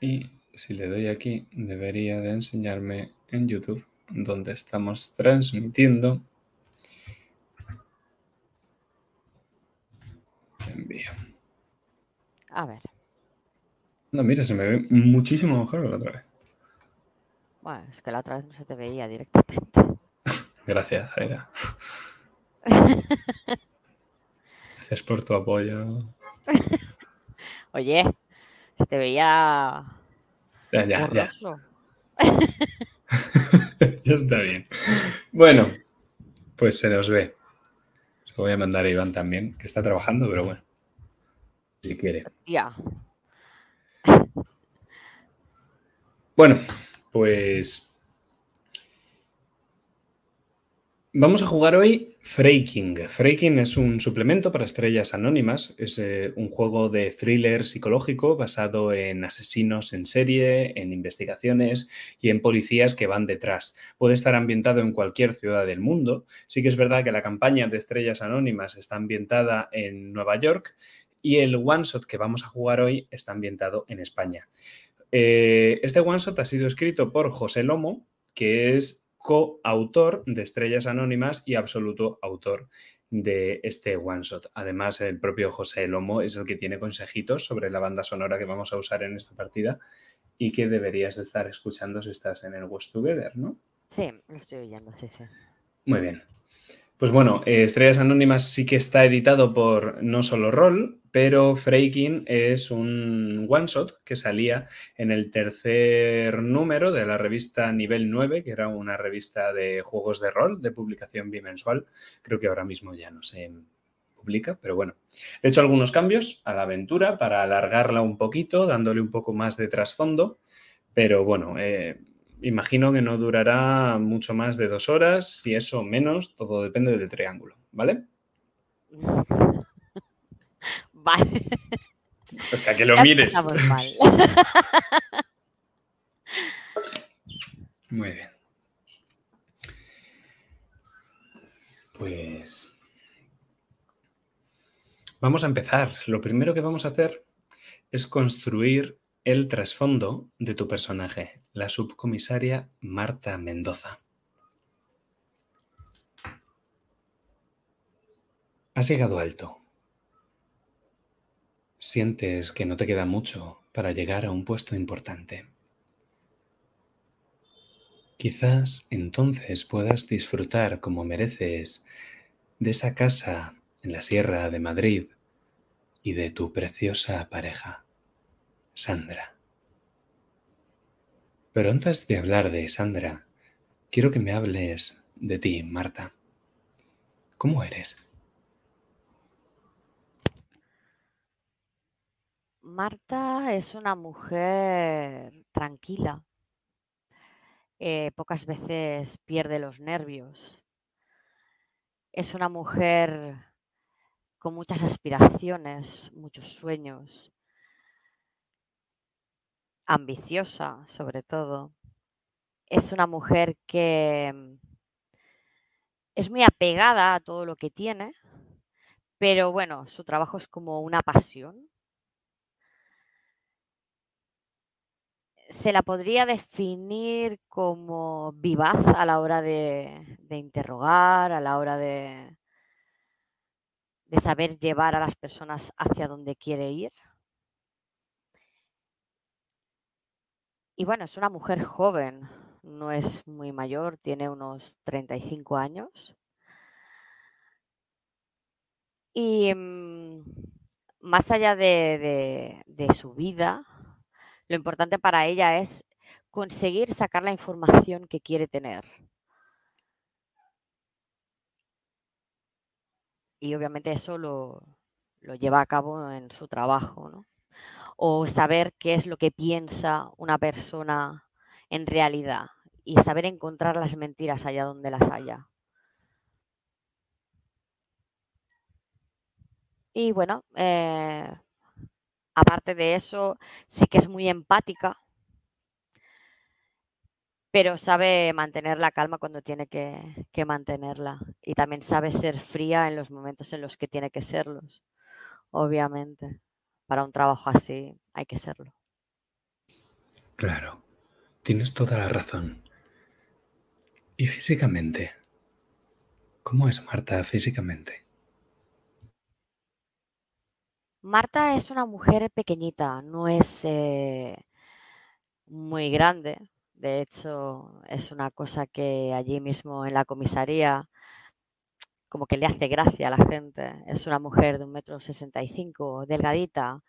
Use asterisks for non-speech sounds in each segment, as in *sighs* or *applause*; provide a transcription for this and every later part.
Y si le doy aquí, debería de enseñarme en YouTube, donde estamos transmitiendo. Envío. A ver. No, mira, se me ve muchísimo mejor la otra vez. Bueno, es que la otra vez no se te veía directamente. *laughs* Gracias, Zaira. *laughs* Gracias por tu apoyo. *laughs* Oye, se te veía. Ya, ya, ya. *laughs* Ya está bien. Bueno, pues se nos ve. Se lo voy a mandar a Iván también, que está trabajando, pero bueno. Si quiere. Ya. Bueno, pues vamos a jugar hoy Freaking. Freaking es un suplemento para estrellas anónimas. Es eh, un juego de thriller psicológico basado en asesinos en serie, en investigaciones y en policías que van detrás. Puede estar ambientado en cualquier ciudad del mundo. Sí que es verdad que la campaña de estrellas anónimas está ambientada en Nueva York y el one shot que vamos a jugar hoy está ambientado en España. Eh, este one shot ha sido escrito por José Lomo, que es coautor de Estrellas Anónimas y absoluto autor de este one shot. Además, el propio José Lomo es el que tiene consejitos sobre la banda sonora que vamos a usar en esta partida y que deberías de estar escuchando si estás en el West Together, ¿no? Sí, lo estoy oyendo, sí, sí. Muy bien. Pues bueno, eh, Estrellas Anónimas sí que está editado por No Solo Roll, pero Freaking es un one shot que salía en el tercer número de la revista Nivel 9, que era una revista de juegos de rol de publicación bimensual. Creo que ahora mismo ya no se publica, pero bueno. He hecho algunos cambios a la aventura para alargarla un poquito, dándole un poco más de trasfondo, pero bueno, eh, imagino que no durará mucho más de dos horas, si eso menos, todo depende del triángulo, ¿vale? *laughs* Vale. O sea, que lo Ya mires. mal. *laughs* Muy bien. Pues vamos a empezar. Lo primero que vamos a hacer es construir el trasfondo de tu personaje, la subcomisaria Marta Mendoza. Has llegado alto. Sientes que no te queda mucho para llegar a un puesto importante. Quizás entonces puedas disfrutar como mereces de esa casa en la Sierra de Madrid y de tu preciosa pareja, Sandra. Pero antes de hablar de Sandra, quiero que me hables de ti, Marta. ¿Cómo eres? Marta es una mujer tranquila. eh, pocas veces pierde los nervios. Es una mujer con muchas aspiraciones, muchos sueños. Ambiciosa, sobre todo. Es una mujer que mm, es muy apegada a todo lo que tiene, pero bueno, su trabajo es como una pasión. se la podría definir como vivaz a la hora de, interrogar, a la hora de, de saber llevar a las personas hacia donde quiere ir. Y bueno, es una mujer joven, no es muy mayor, tiene unos 35 años. Y mm, más allá de, de- de su vida, lo importante para ella es conseguir sacar la información que quiere tener. Y obviamente eso lo, lo lleva a cabo en su trabajo, ¿no? O saber qué es lo que piensa una persona en realidad y saber encontrar las mentiras allá donde las haya. Y bueno, eh, aparte de eso, sí que es muy empática, pero sabe mantener la calma cuando tiene que, que mantenerla. Y también sabe ser fría en los momentos en los que tiene que serlos, obviamente. Para un trabajo así hay que serlo. Claro, tienes toda la razón. ¿Y físicamente? ¿Cómo es Marta físicamente? Marta es una mujer pequeñita, no es eh, muy grande. De hecho, es una cosa que allí mismo en la comisaría como que le hace gracia a la gente. Es una mujer de un metro sesenta y cinco, delgadita,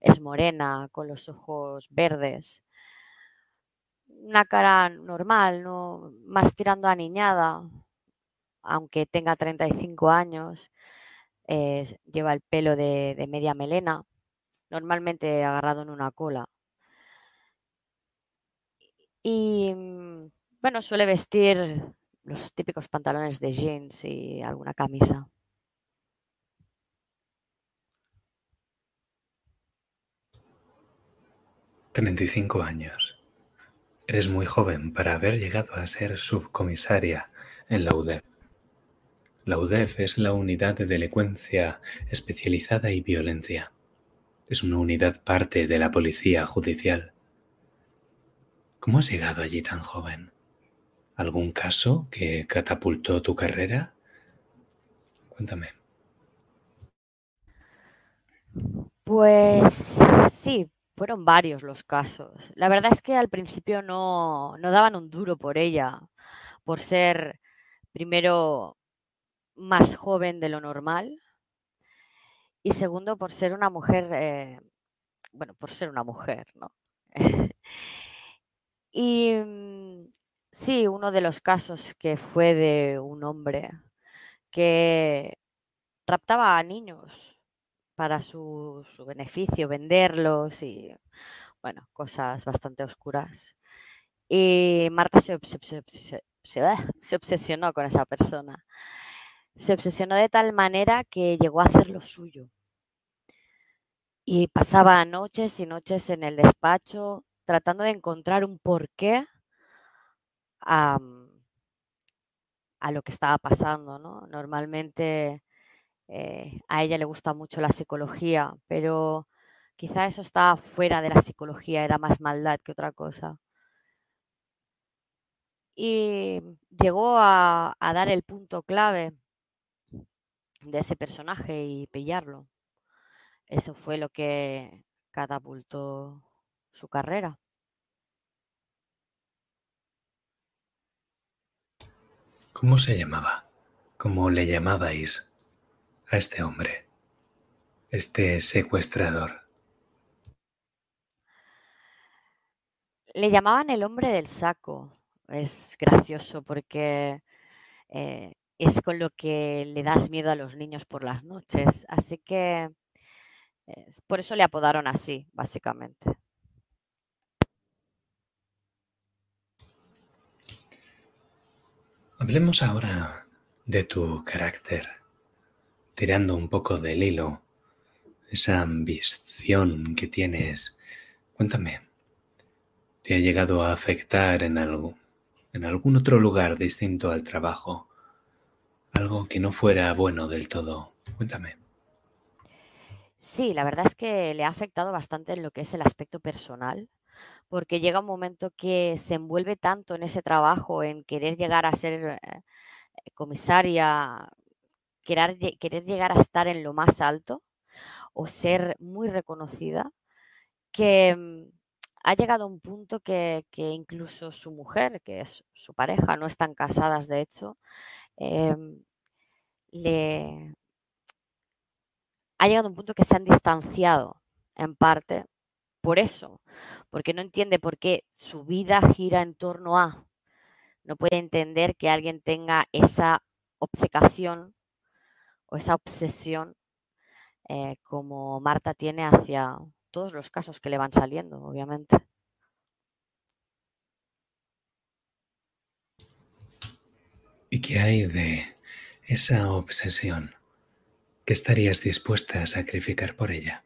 es morena, con los ojos verdes, una cara normal, ¿no? más tirando a niñada, aunque tenga 35 años, lleva el pelo de, de media melena, normalmente agarrado en una cola. Y mm, bueno, suele vestir los típicos pantalones de jeans y alguna camisa. ¿35 años? Eres muy joven para haber llegado a ser subcomisaria en la UDEF. La UDEF es la Unidad de Delincuencia Especializada y Violencia. Es una unidad parte de la Policía Judicial. ¿Cómo has llegado allí tan joven? ¿Algún caso que catapultó tu carrera? Cuéntame. Pues sí, fueron varios los casos. La verdad es que al principio no, no daban un duro por ella, por ser primero más joven de lo normal y segundo por ser una mujer, eh, bueno, por ser una mujer, ¿no? *laughs* y mm, sí, uno de los casos que fue de un hombre que raptaba a niños para su, beneficio, venderlos y, bueno, cosas bastante oscuras. Y Marta se, se, se, obsesionó con esa persona. Se obsesionó de tal manera que llegó a hacer lo suyo. Y pasaba noches y noches en el despacho tratando de encontrar un porqué a, lo que estaba pasando. ¿no? Normalmente eh, a ella le gusta mucho la psicología, pero quizá eso estaba fuera de la psicología, era más maldad que otra cosa. Y llegó a, a dar el punto clave de ese personaje y pillarlo. Eso fue lo que catapultó su carrera. ¿Cómo se llamaba? ¿Cómo le llamabais a este hombre? Este secuestrador. Le llamaban el hombre del saco. Es gracioso porque eh, es con lo que le das miedo a los niños por las noches. Así que eh, por eso le apodaron así, básicamente. Hablemos ahora de tu carácter, tirando un poco del hilo, esa ambición que tienes. Cuéntame, ¿te ha llegado a afectar en algo, en algún otro lugar distinto al trabajo? Algo que no fuera bueno del todo. Cuéntame. Sí, la verdad es que le ha afectado bastante en lo que es el aspecto personal, porque llega un momento que se envuelve tanto en ese trabajo, en querer llegar a ser eh, comisaria, querer, querer llegar a estar en lo más alto o ser muy reconocida, que mm, ha llegado a un punto que, que incluso su mujer, que es su pareja, no están casadas de hecho, em, le ha llegado a un punto que se han distanciado en parte por eso, porque no entiende por qué su vida gira en torno a, no puede entender que alguien tenga esa obcecación o esa obsesión eh, como Marta tiene hacia todos los casos que le van saliendo, obviamente. ¿Y qué hay de esa obsesión? ¿Qué estarías dispuesta a sacrificar por ella?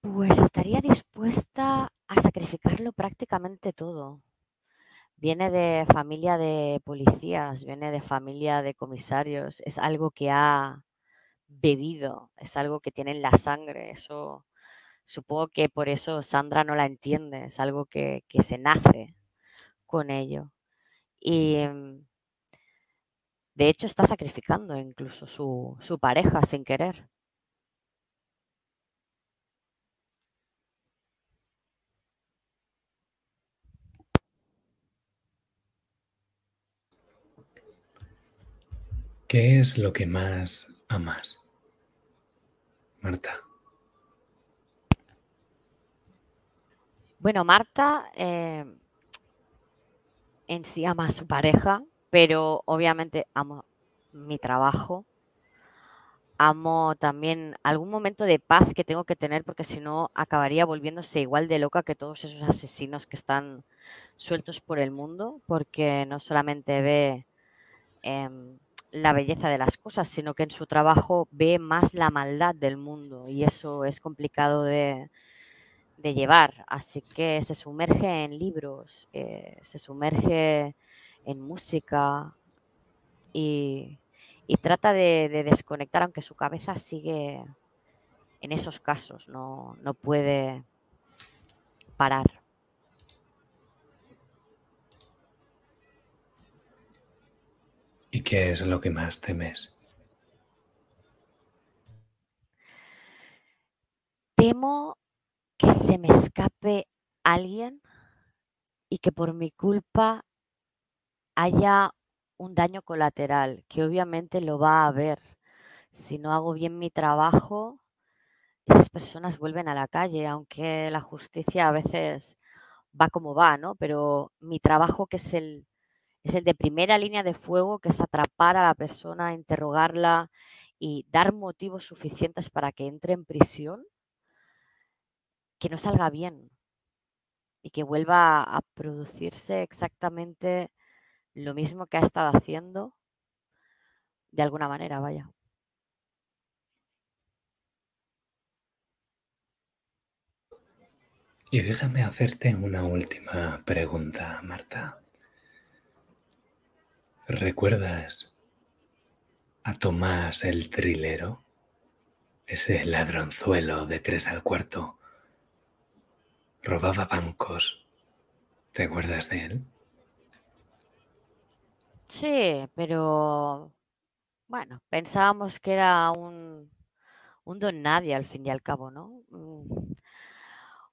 Pues estaría dispuesta a sacrificarlo prácticamente todo. Viene de familia de policías, viene de familia de comisarios, es algo que ha bebido, es algo que tiene en la sangre, eso Supongo que por eso Sandra no la entiende, es algo que, que se nace con ello. Y mm, de hecho está sacrificando incluso su, su pareja sin querer. ¿Qué es lo que más amas, Marta? Bueno, Marta eh, en sí ama a su pareja, pero obviamente amo mi trabajo. Amo también algún momento de paz que tengo que tener porque si no acabaría volviéndose igual de loca que todos esos asesinos que están sueltos por el mundo, porque no solamente ve em, la belleza de las cosas, sino que en su trabajo ve más la maldad del mundo y eso es complicado de, llevar. Así que se sumerge en libros, eh, se sumerge en música y, trata de, desconectar, aunque su cabeza sigue en esos casos, no, no puede parar. ¿Y qué es lo que más temes? Temo que se me escape alguien y que por mi culpa haya un daño colateral, que obviamente lo va a haber. Si no hago bien mi trabajo, esas personas vuelven a la calle, aunque la justicia a veces va como va, ¿no? Pero mi trabajo, que es el es el de primera línea de fuego, que es atrapar a la persona, interrogarla y dar motivos suficientes para que entre en prisión, que no salga bien y que vuelva a producirse exactamente lo mismo que ha estado haciendo, de alguna manera, vaya. Y déjame hacerte una última pregunta, Marta. ¿Recuerdas a Tomás el Trilero? Ese ladronzuelo de tres al cuarto. Robaba bancos. ¿Te acuerdas de él? Sí, pero bueno, pensábamos que era un, un don nadie al fin y al cabo, ¿no? Un,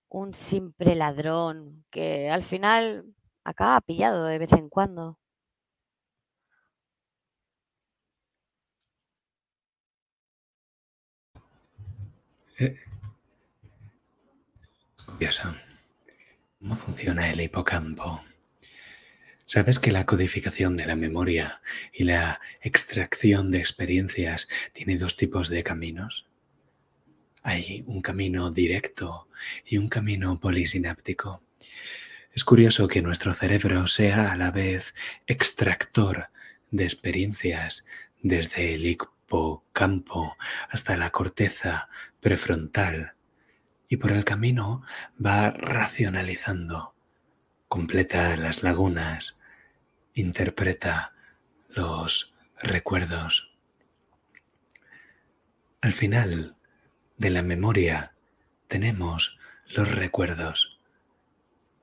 un simple ladrón que al final acaba pillado de vez en cuando. ¿Cómo funciona el hipocampo? ¿Sabes que la codificación de la memoria y la extracción de experiencias tiene dos tipos de caminos? Hay un camino directo y un camino polisináptico. Es curioso que nuestro cerebro sea a la vez extractor de experiencias desde el campo hasta la corteza prefrontal y por el camino va racionalizando, completa las lagunas, interpreta los recuerdos. Al final de la memoria tenemos los recuerdos.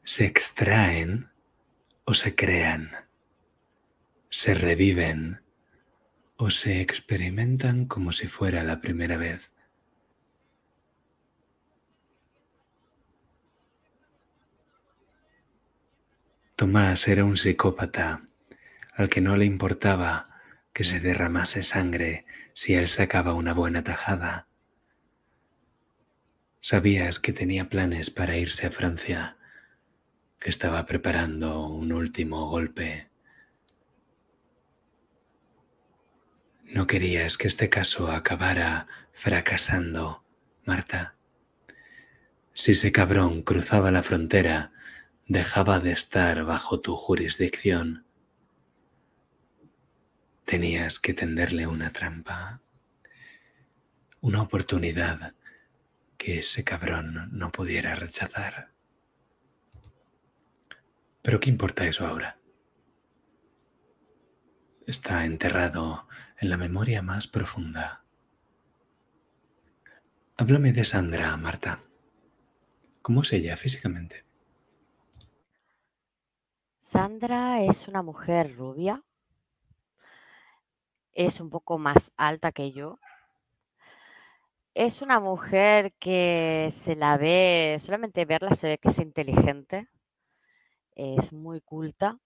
Se extraen o se crean, se reviven o se experimentan como si fuera la primera vez. Tomás era un psicópata al que no le importaba que se derramase sangre si él sacaba una buena tajada. Sabías que tenía planes para irse a Francia, que estaba preparando un último golpe. No querías que este caso acabara fracasando, Marta. Si ese cabrón cruzaba la frontera, dejaba de estar bajo tu jurisdicción. Tenías que tenderle una trampa, una oportunidad que ese cabrón no pudiera rechazar. Pero ¿qué importa eso ahora? Está enterrado en la memoria más profunda. Háblame de Sandra, Marta. ¿Cómo es ella físicamente? Sandra es una mujer rubia. Es un poco más alta que yo. Es una mujer que se la ve, solamente verla se ve que es inteligente, es muy culta.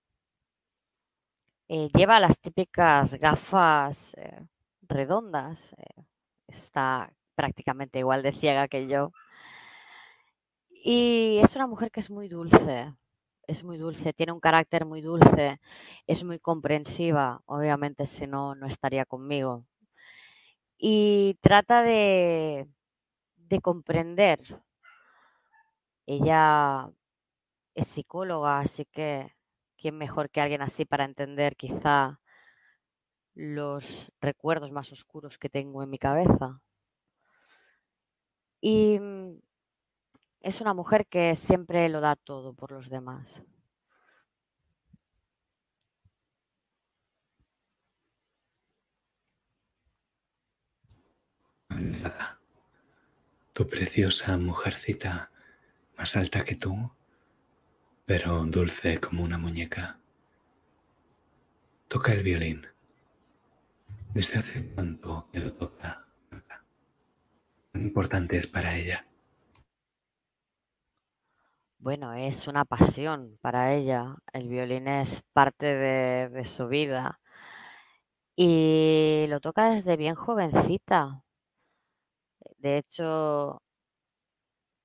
Eh, lleva las típicas gafas eh, redondas. eh, está prácticamente igual de ciega que yo. Y es una mujer que es muy dulce, es muy dulce, tiene un carácter muy dulce, es muy comprensiva, obviamente si no, no estaría conmigo. Y trata de, de comprender. Ella es psicóloga, así que quién mejor que alguien así para entender quizá los recuerdos más oscuros que tengo en mi cabeza. Y mm, es una mujer que siempre lo da todo por los demás. Tu preciosa mujercita, más alta que tú, pero dulce como una muñeca. Toca el violín. ¿Desde hace cuánto que lo toca? ¿Cuán importante es para ella? Bueno, es una pasión para ella. El violín es parte de su vida. Y lo toca desde bien jovencita. De hecho,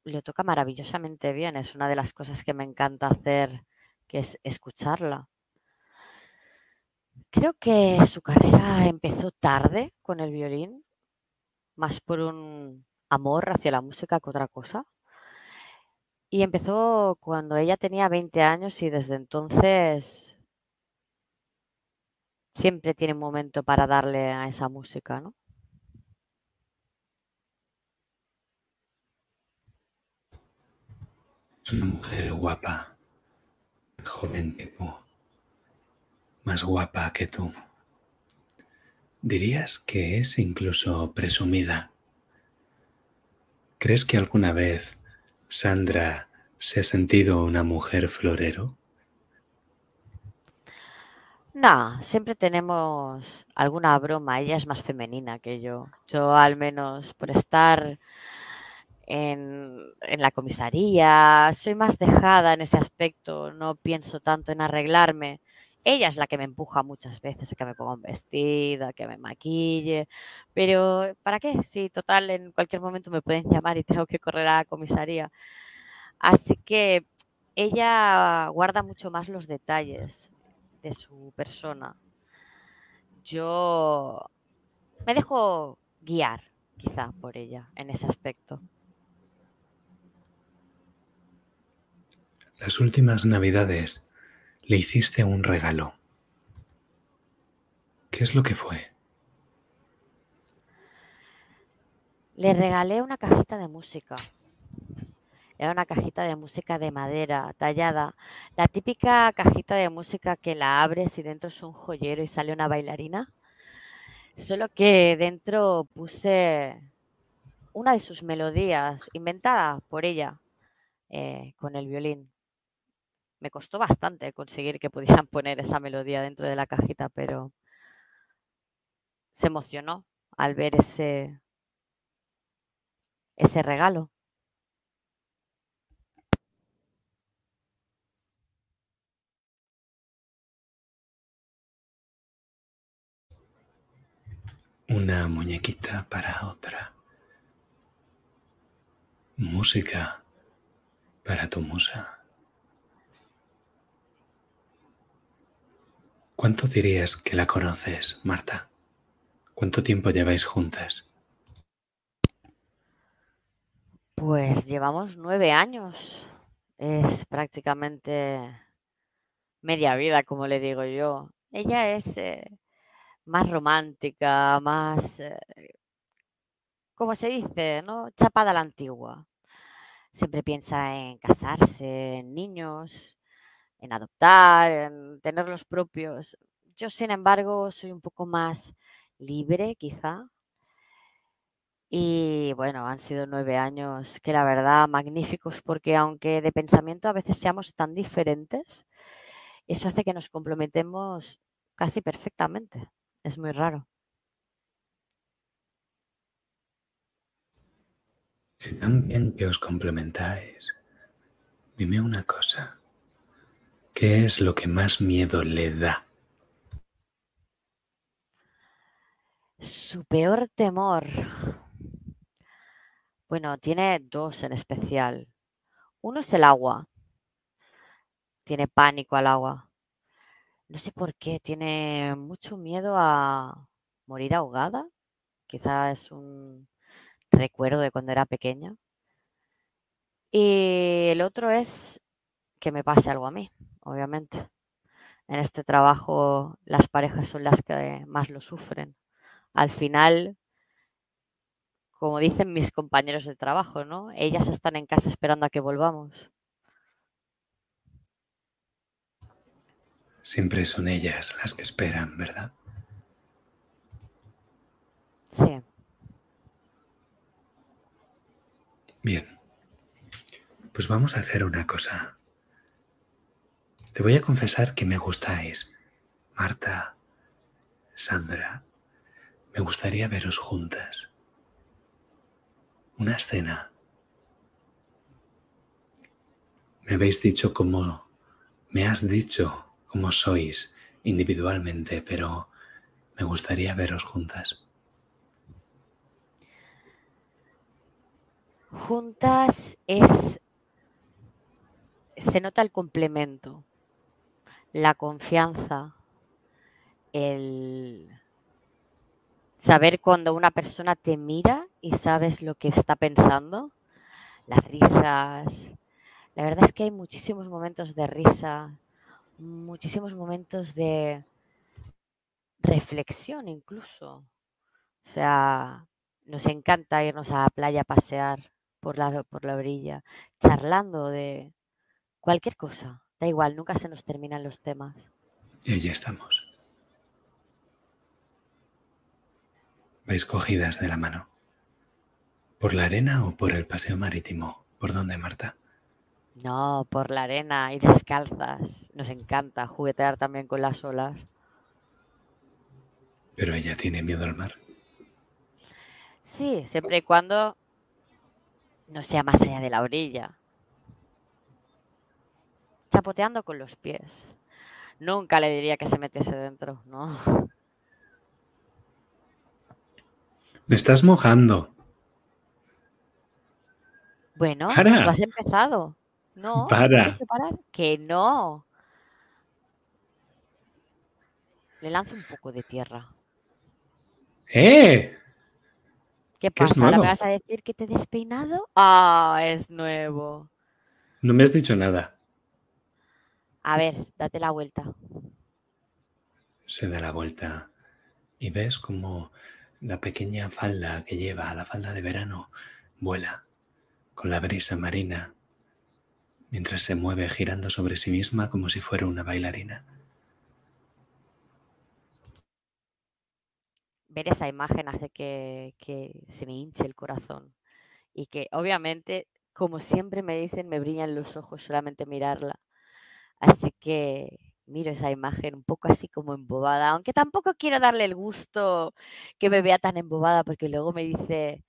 lo toca maravillosamente bien. Es una de las cosas que me encanta hacer, que es escucharla. Creo que su carrera empezó tarde con el violín, más por un amor hacia la música que otra cosa. Y empezó cuando ella tenía 20 años y desde entonces siempre tiene un momento para darle a esa música, ¿no? Es una mujer guapa, joven que tú, más guapa que tú. Dirías que es incluso presumida. ¿Crees que alguna vez Sandra se ha sentido una mujer florero? No, siempre tenemos alguna broma. Ella es más femenina que yo. Yo al menos por estar en, la comisaría, soy más dejada en ese aspecto. No pienso tanto en arreglarme. Ella es la que me empuja muchas veces a que me ponga un vestido, a que me maquille. Pero ¿para qué? Si total en cualquier momento me pueden llamar y tengo que correr a la comisaría. Así que ella guarda mucho más los detalles de su persona. Yo me dejo guiar, quizá, por ella en ese aspecto. Las últimas navidades le hiciste un regalo. ¿Qué es lo que fue? Le regalé una cajita de música. Era una cajita de música de madera, tallada. La típica cajita de música que la abres y dentro es un joyero y sale una bailarina. Solo que dentro puse una de sus melodías, inventada por ella, eh, con el violín. Me costó bastante conseguir que pudieran *laughs* poner esa melodía dentro de la cajita, pero se emocionó al ver ese, ese regalo. Una muñequita para otra. Música para tu musa. ¿Cuánto dirías que la conoces, Marta? ¿Cuánto tiempo lleváis juntas? Pues llevamos nueve años. Es prácticamente media vida, como le digo yo. Ella es eh, más romántica, más, eh, como se dice, ¿no? Chapada a la antigua. Siempre piensa en casarse, en niños, en adoptar, en tener los propios. Yo, sin embargo, soy un poco más libre, quizá. Y bueno, han sido nueve años que la verdad magníficos porque aunque de pensamiento a veces seamos tan diferentes, eso hace que nos complementemos casi perfectamente. Es muy raro. Si tan bien que os complementáis, dime una cosa. ¿Qué es lo que más miedo le da? Su peor temor. Bueno, tiene dos en especial. Uno es el agua. Tiene pánico al agua. No sé por qué, tiene mucho miedo a morir ahogada. Quizá es un recuerdo de cuando era pequeña. Y el otro es que me pase algo a mí, obviamente. En este trabajo las parejas son las que más lo sufren. Al final, como dicen mis compañeros de trabajo, ¿no? Ellas están en casa esperando a que volvamos. Siempre son ellas las que esperan, ¿verdad? Sí. Bien. Pues vamos a hacer una cosa. Te voy a confesar que me gustáis. Marta, Sandra, me gustaría veros juntas. Una escena. Me habéis dicho cómo, me has dicho cómo sois individualmente, pero me gustaría veros juntas. Juntas es, se nota el complemento, la confianza, el saber cuando una persona te mira y sabes lo que está pensando, las risas. La verdad es que hay muchísimos momentos de risa, muchísimos momentos de reflexión incluso. O sea, nos encanta irnos a la playa a pasear por la, por la orilla, charlando de cualquier cosa. Da igual, nunca se nos terminan los temas. Y allí estamos. Vais cogidas de la mano. ¿Por la arena o por el paseo marítimo? ¿Por dónde, Marta? No, por la arena y descalzas. Nos encanta juguetear también con las olas. Pero ella tiene miedo al mar. Sí, siempre y cuando no sea más allá de la orilla. Chapoteando con los pies. Nunca le diría que se metiese dentro, ¿no? Me estás mojando. Bueno, Para. tú has empezado. No, Para. ¿tienes que parar? Que no. Le lanzo un poco de tierra. ¡Eh! ¿Qué ¿Qué pasa? ¿Ahora me vas a decir que te he despeinado? Ah, es nuevo. No me has dicho nada. A ver, date la vuelta. Se da la vuelta y ves como la pequeña falda que lleva, la falda de verano, vuela con la brisa marina mientras se mueve girando sobre sí misma como si fuera una bailarina. Ver esa imagen hace que, que se me hinche el corazón. Y que obviamente, como siempre me dicen, me brillan los ojos solamente mirarla. Así que miro esa imagen un poco así como embobada, aunque tampoco quiero darle el gusto que me vea tan embobada porque luego me dice,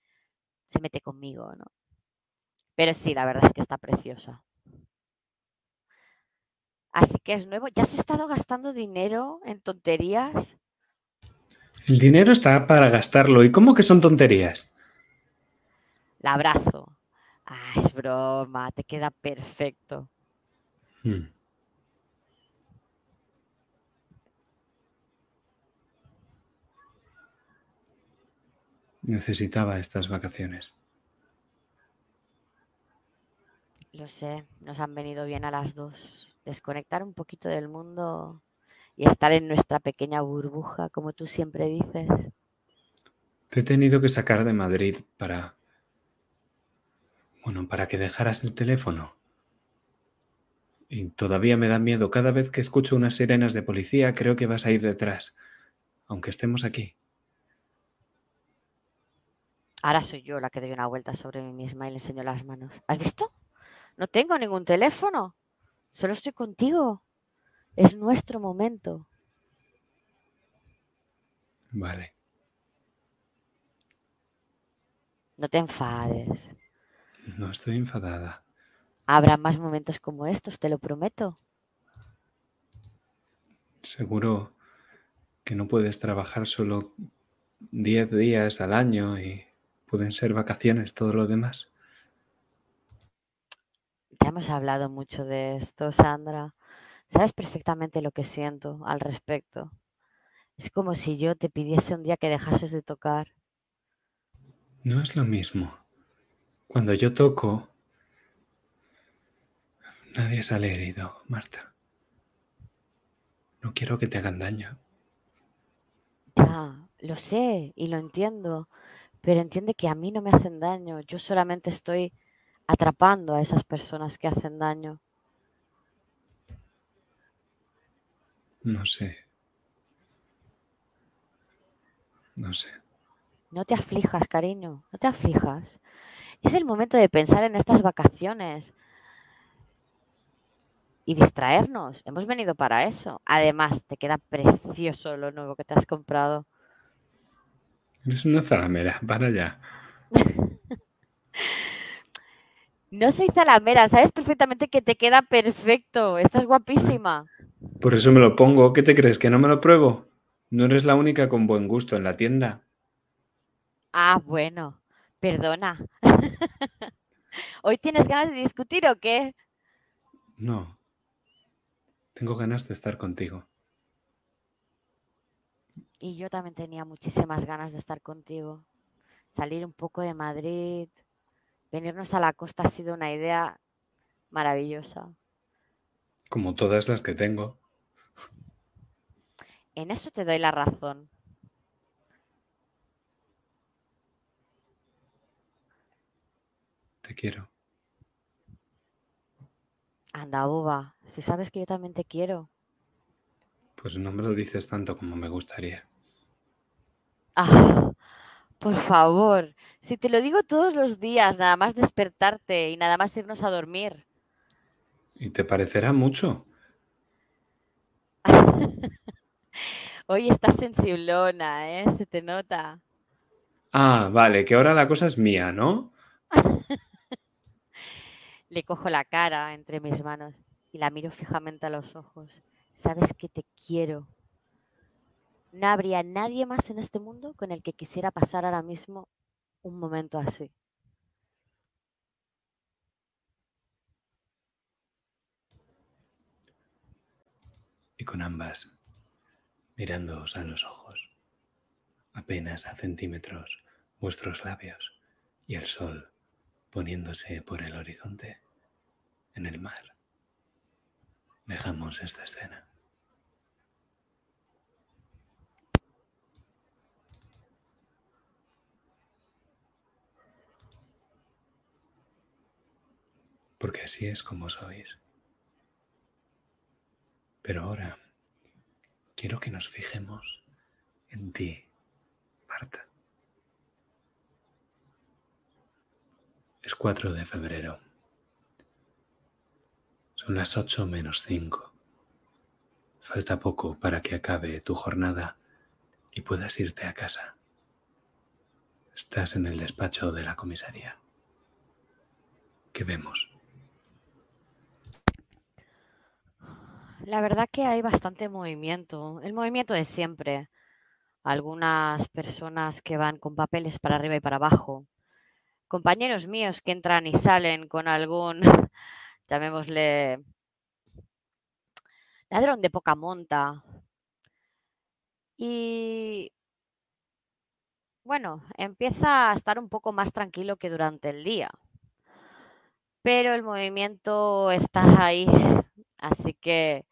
se mete conmigo, ¿no? Pero sí, la verdad es que está preciosa. Así que es nuevo. ¿Ya has estado gastando dinero en tonterías? El dinero está para gastarlo. ¿Y cómo que son tonterías? La abrazo. Ah, es broma, te queda perfecto. Hmm. Necesitaba estas vacaciones. Lo sé, nos han venido bien a las dos. Desconectar un poquito del mundo y estar en nuestra pequeña burbuja, como tú siempre dices. Te he tenido que sacar de Madrid para... Bueno, para que dejaras el teléfono. Y todavía me da miedo. Cada vez que escucho unas sirenas de policía, creo que vas a ir detrás. Aunque estemos aquí. Ahora soy yo la que doy una vuelta sobre mí misma y le enseño las manos. ¿Has visto? No tengo ningún teléfono. Solo estoy contigo. Es nuestro momento. Vale. No te enfades. No estoy enfadada. Habrá más momentos como estos, te lo prometo. Seguro que no puedes trabajar solo 10 días al año y pueden ser vacaciones todo lo demás. Ya hemos hablado mucho de esto, Sandra. Sabes perfectamente lo que siento al respecto. Es como si yo te pidiese un día que dejases de tocar. No es lo mismo. Cuando yo toco, nadie sale herido, Marta. No quiero que te hagan daño. Ya, lo sé y lo entiendo, pero entiende que a mí no me hacen daño. Yo solamente estoy atrapando a esas personas que hacen daño. No sé. No sé. No te aflijas, cariño, no te aflijas. Es el momento de pensar en estas vacaciones y distraernos. Hemos venido para eso. Además, te queda precioso lo nuevo que te has comprado. Eres una zalamera, para allá. *laughs* no soy zalamera, sabes perfectamente que te queda perfecto. Estás guapísima. Por eso me lo pongo. ¿Qué te crees? ¿Que no me lo pruebo? No eres la única con buen gusto en la tienda. Ah, bueno, perdona. *laughs* ¿Hoy tienes ganas de discutir o qué? No. Tengo ganas de estar contigo. Y yo también tenía muchísimas ganas de estar contigo. Salir un poco de Madrid, venirnos a la costa ha sido una idea maravillosa. Como todas las que tengo. En eso te doy la razón. Te quiero. Anda, boba, si sabes que yo también te quiero. Pues no me lo dices tanto como me gustaría. Ah, por favor, si te lo digo todos los días, nada más despertarte y nada más irnos a dormir. ¿Y te parecerá mucho? *laughs* Hoy estás sensiblona, ¿eh? Se te nota. Ah, vale, que ahora la cosa es mía, ¿no? *laughs* Le cojo la cara entre mis manos y la miro fijamente a los ojos. Sabes que te quiero. No habría nadie más en este mundo con el que quisiera pasar ahora mismo un momento así. Y con ambas mirándoos a los ojos, apenas a centímetros vuestros labios y el sol poniéndose por el horizonte en el mar. Dejamos esta escena. Porque así es como sois. Pero ahora quiero que nos fijemos en ti, Marta. Es 4 de febrero. Son las 8 menos 5. Falta poco para que acabe tu jornada y puedas irte a casa. Estás en el despacho de la comisaría. ¿Qué vemos? La verdad que hay bastante movimiento, el movimiento de siempre. Algunas personas que van con papeles para arriba y para abajo. Compañeros míos que entran y salen con algún, *laughs* llamémosle, ladrón de poca monta. Y bueno, empieza a estar un poco más tranquilo que durante el día. Pero el movimiento está ahí. Así que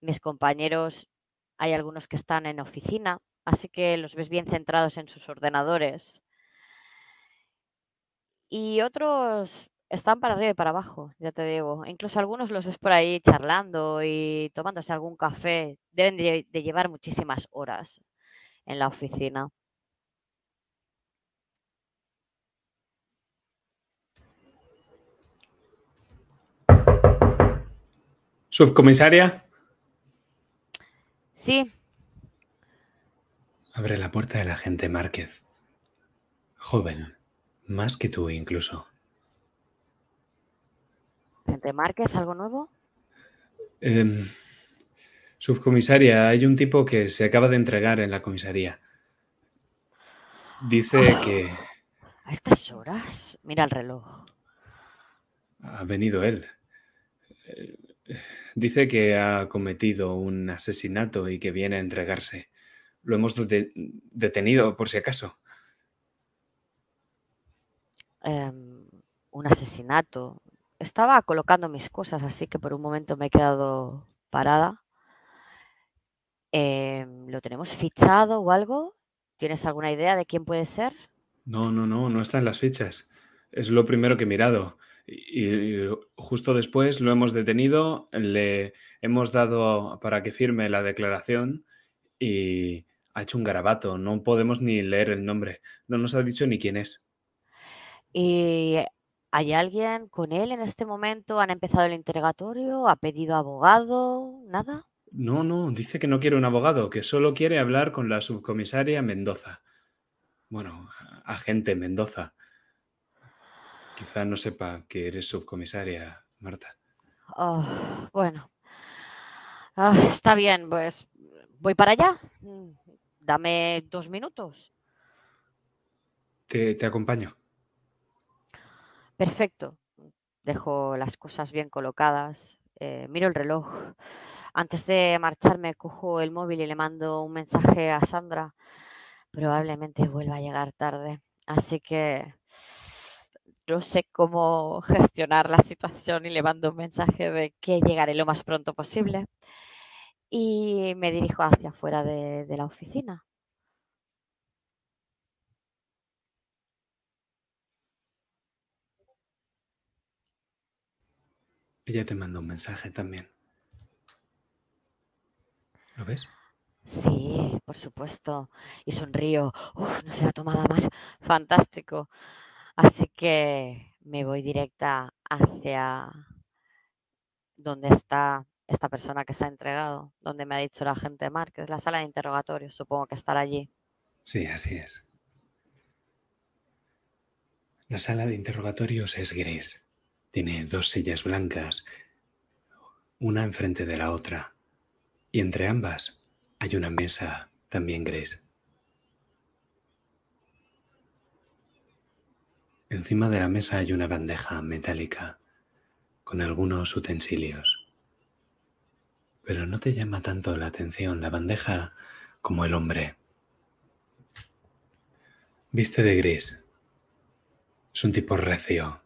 mis compañeros, hay algunos que están en oficina, así que los ves bien centrados en sus ordenadores. Y otros están para arriba y para abajo, ya te digo. Incluso algunos los ves por ahí charlando y tomándose algún café. Deben de, llevar muchísimas horas en la oficina. Subcomisaria. Sí. Abre la puerta el agente Márquez. Joven, más que tú incluso. ¿Agente Márquez, algo nuevo? Em, subcomisaria, hay un tipo que se acaba de entregar en la comisaría. Dice Ah. que ¿A estas horas? Mira el reloj. ha venido él. Dice que ha cometido un asesinato y que viene a entregarse. Lo hemos de- detenido por si acaso. Em, un asesinato. Estaba colocando mis cosas, así que por un momento me he quedado parada. Em, ¿Lo tenemos fichado o algo? ¿Tienes alguna idea de quién puede ser? No, no, no, no está en las fichas. Es lo primero que he mirado. Y, y justo después lo hemos detenido, le hemos dado para que firme la declaración y ha hecho un garabato. No podemos ni leer el nombre. No nos ha dicho ni quién es. ¿Y hay alguien con él en este momento? ¿Han empezado el interrogatorio? ¿Ha pedido abogado? ¿Nada? No, no, dice que no quiere un abogado, que solo quiere hablar con la subcomisaria Mendoza. Bueno, agente Mendoza. Quizá no sepa que eres subcomisaria, Marta. Ah, bueno. Ah, está bien, pues voy para allá. Dame dos minutos. Te, te acompaño. Perfecto. Dejo las cosas bien colocadas. eh, miro el reloj. Antes de marcharme, cojo el móvil y le mando un mensaje a Sandra. Probablemente vuelva a llegar tarde. Así que no sé cómo gestionar la situación y le mando un mensaje de que llegaré lo más pronto posible. Y me dirijo hacia afuera de, de la oficina. Ella te manda un mensaje también. ¿Lo ves? Sí, por supuesto. Y sonrío. Uf, no se la ha tomado a mal. Fantástico. Así que me voy directa hacia donde está esta persona que se ha entregado, donde me ha dicho la agente Márquez, la sala de interrogatorios. Supongo que estará allí. Sí, así es. La sala de interrogatorios es gris. Tiene dos sillas blancas, una enfrente de la otra, y entre ambas hay una mesa también gris. Encima de la mesa hay una bandeja metálica con algunos utensilios. Pero no te llama tanto la atención la bandeja como el hombre. Viste de gris. Es un tipo recio,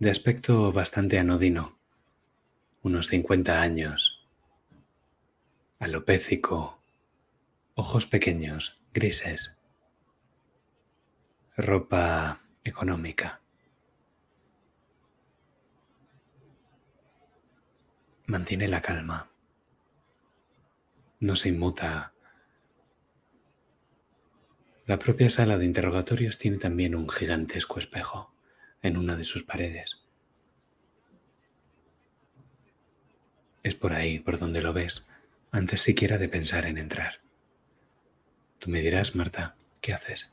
de aspecto bastante anodino, unos 50 años, alopécico, ojos pequeños, grises, ropa económica. Mantiene la calma. No se inmuta. La propia sala de interrogatorios tiene también un gigantesco espejo en una de sus paredes. Es por ahí por donde lo ves, antes siquiera de pensar en entrar. Tú me dirás, Marta, ¿qué haces?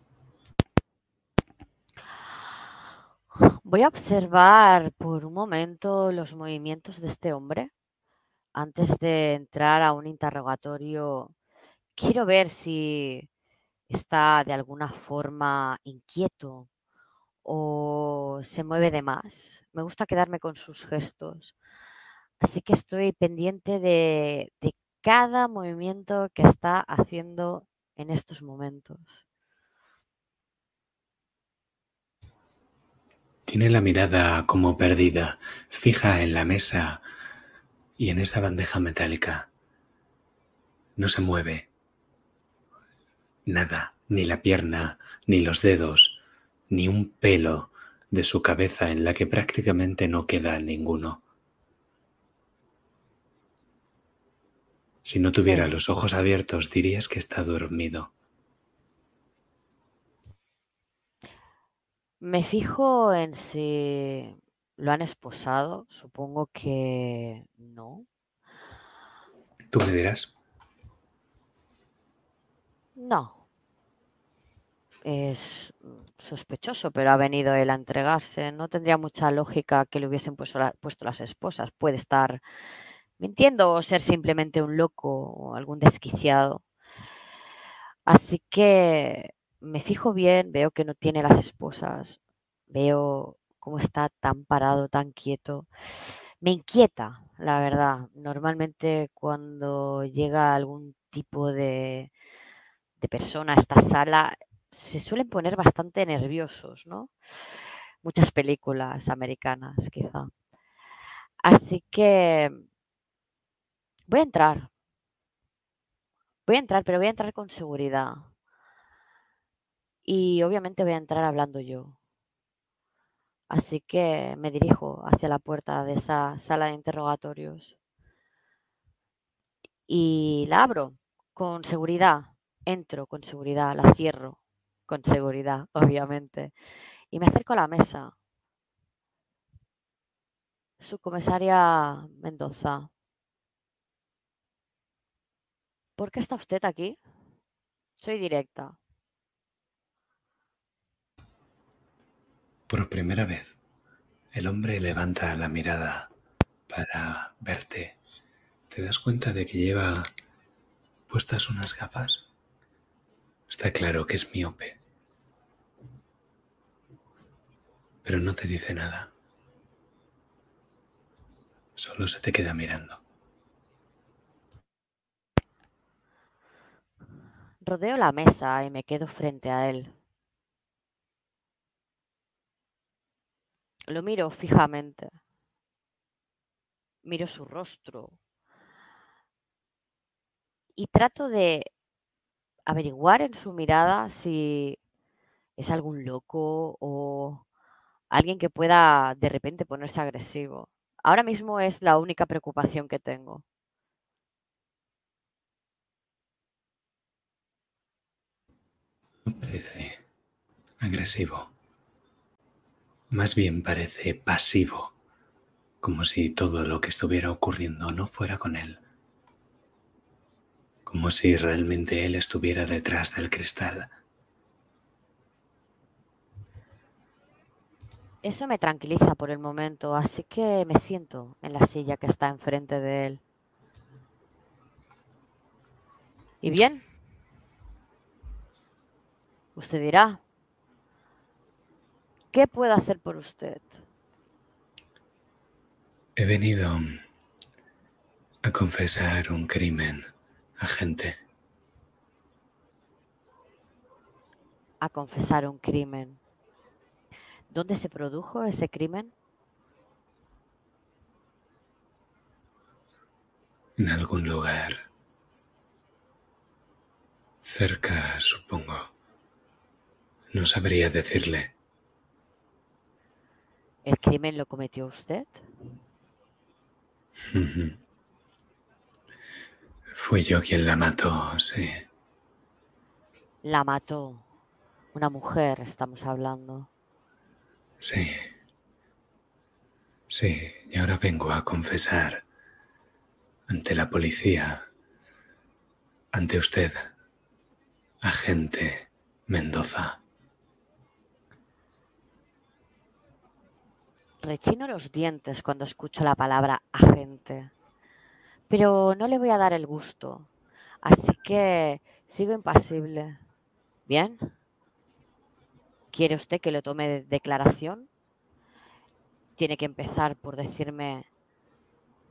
Voy a observar por un momento los movimientos de este hombre antes de entrar a un interrogatorio. Quiero ver si está de alguna forma inquieto o se mueve de más. Me gusta quedarme con sus gestos. Así que estoy pendiente de, de cada movimiento que está haciendo en estos momentos. Tiene la mirada como perdida, fija en la mesa y en esa bandeja metálica. No se mueve. Nada, ni la pierna, ni los dedos, ni un pelo de su cabeza en la que prácticamente no queda ninguno. Si no tuviera los ojos abiertos dirías que está dormido. Me fijo en si lo han esposado. Supongo que no. Tú me dirás. No. Es sospechoso, pero ha venido él a entregarse. No tendría mucha lógica que le hubiesen puesto, puesto las esposas. Puede estar mintiendo o ser simplemente un loco o algún desquiciado. Así que me fijo bien, veo que no tiene las esposas, veo cómo está tan parado, tan quieto. Me inquieta, la verdad. Normalmente cuando llega algún tipo de, persona a esta sala, se suelen poner bastante nerviosos, ¿no? Muchas películas americanas, quizá. Así que voy a entrar. Voy a entrar, pero voy a entrar con seguridad. Y obviamente voy a entrar hablando yo. Así que me dirijo hacia la puerta de esa sala de interrogatorios. Y la abro con seguridad. Entro con seguridad, la cierro con seguridad, *laughs* obviamente. Y me acerco a la mesa. Subcomisaria Mendoza. ¿Por qué está usted aquí? Soy directa. Por primera vez, el hombre levanta la mirada para verte. ¿Te das cuenta de que lleva puestas unas gafas? Está claro que es miope. Pero no te dice nada. Solo se te queda mirando. Rodeo la mesa y me quedo frente a él. Lo miro fijamente. Miro su rostro. Y trato de averiguar en su mirada si es algún loco o alguien que pueda de repente ponerse agresivo. Ahora mismo es la única preocupación que tengo. Parece agresivo. Más bien parece pasivo, como si todo lo que estuviera ocurriendo no fuera con él como si realmente él estuviera detrás del cristal. Eso me tranquiliza por el momento, así que me siento en la silla que está enfrente de él. ¿Y bien? Usted dirá, ¿qué puedo hacer por usted? He venido a confesar un crimen agente. A confesar un crimen. ¿Dónde se produjo ese crimen? En algún lugar. Cerca, supongo. No sabría decirle. ¿El crimen lo cometió usted? *laughs* Fui yo quien la mató, sí. La mató. Una mujer, estamos hablando. Sí. Sí, y ahora vengo a confesar ante la policía, ante usted, agente Mendoza. Rechino los dientes cuando escucho la palabra agente pero no le voy a dar el gusto. Así que sigo impasible. ¿Bien? ¿Quiere usted que le tome declaración? Tiene que empezar por decirme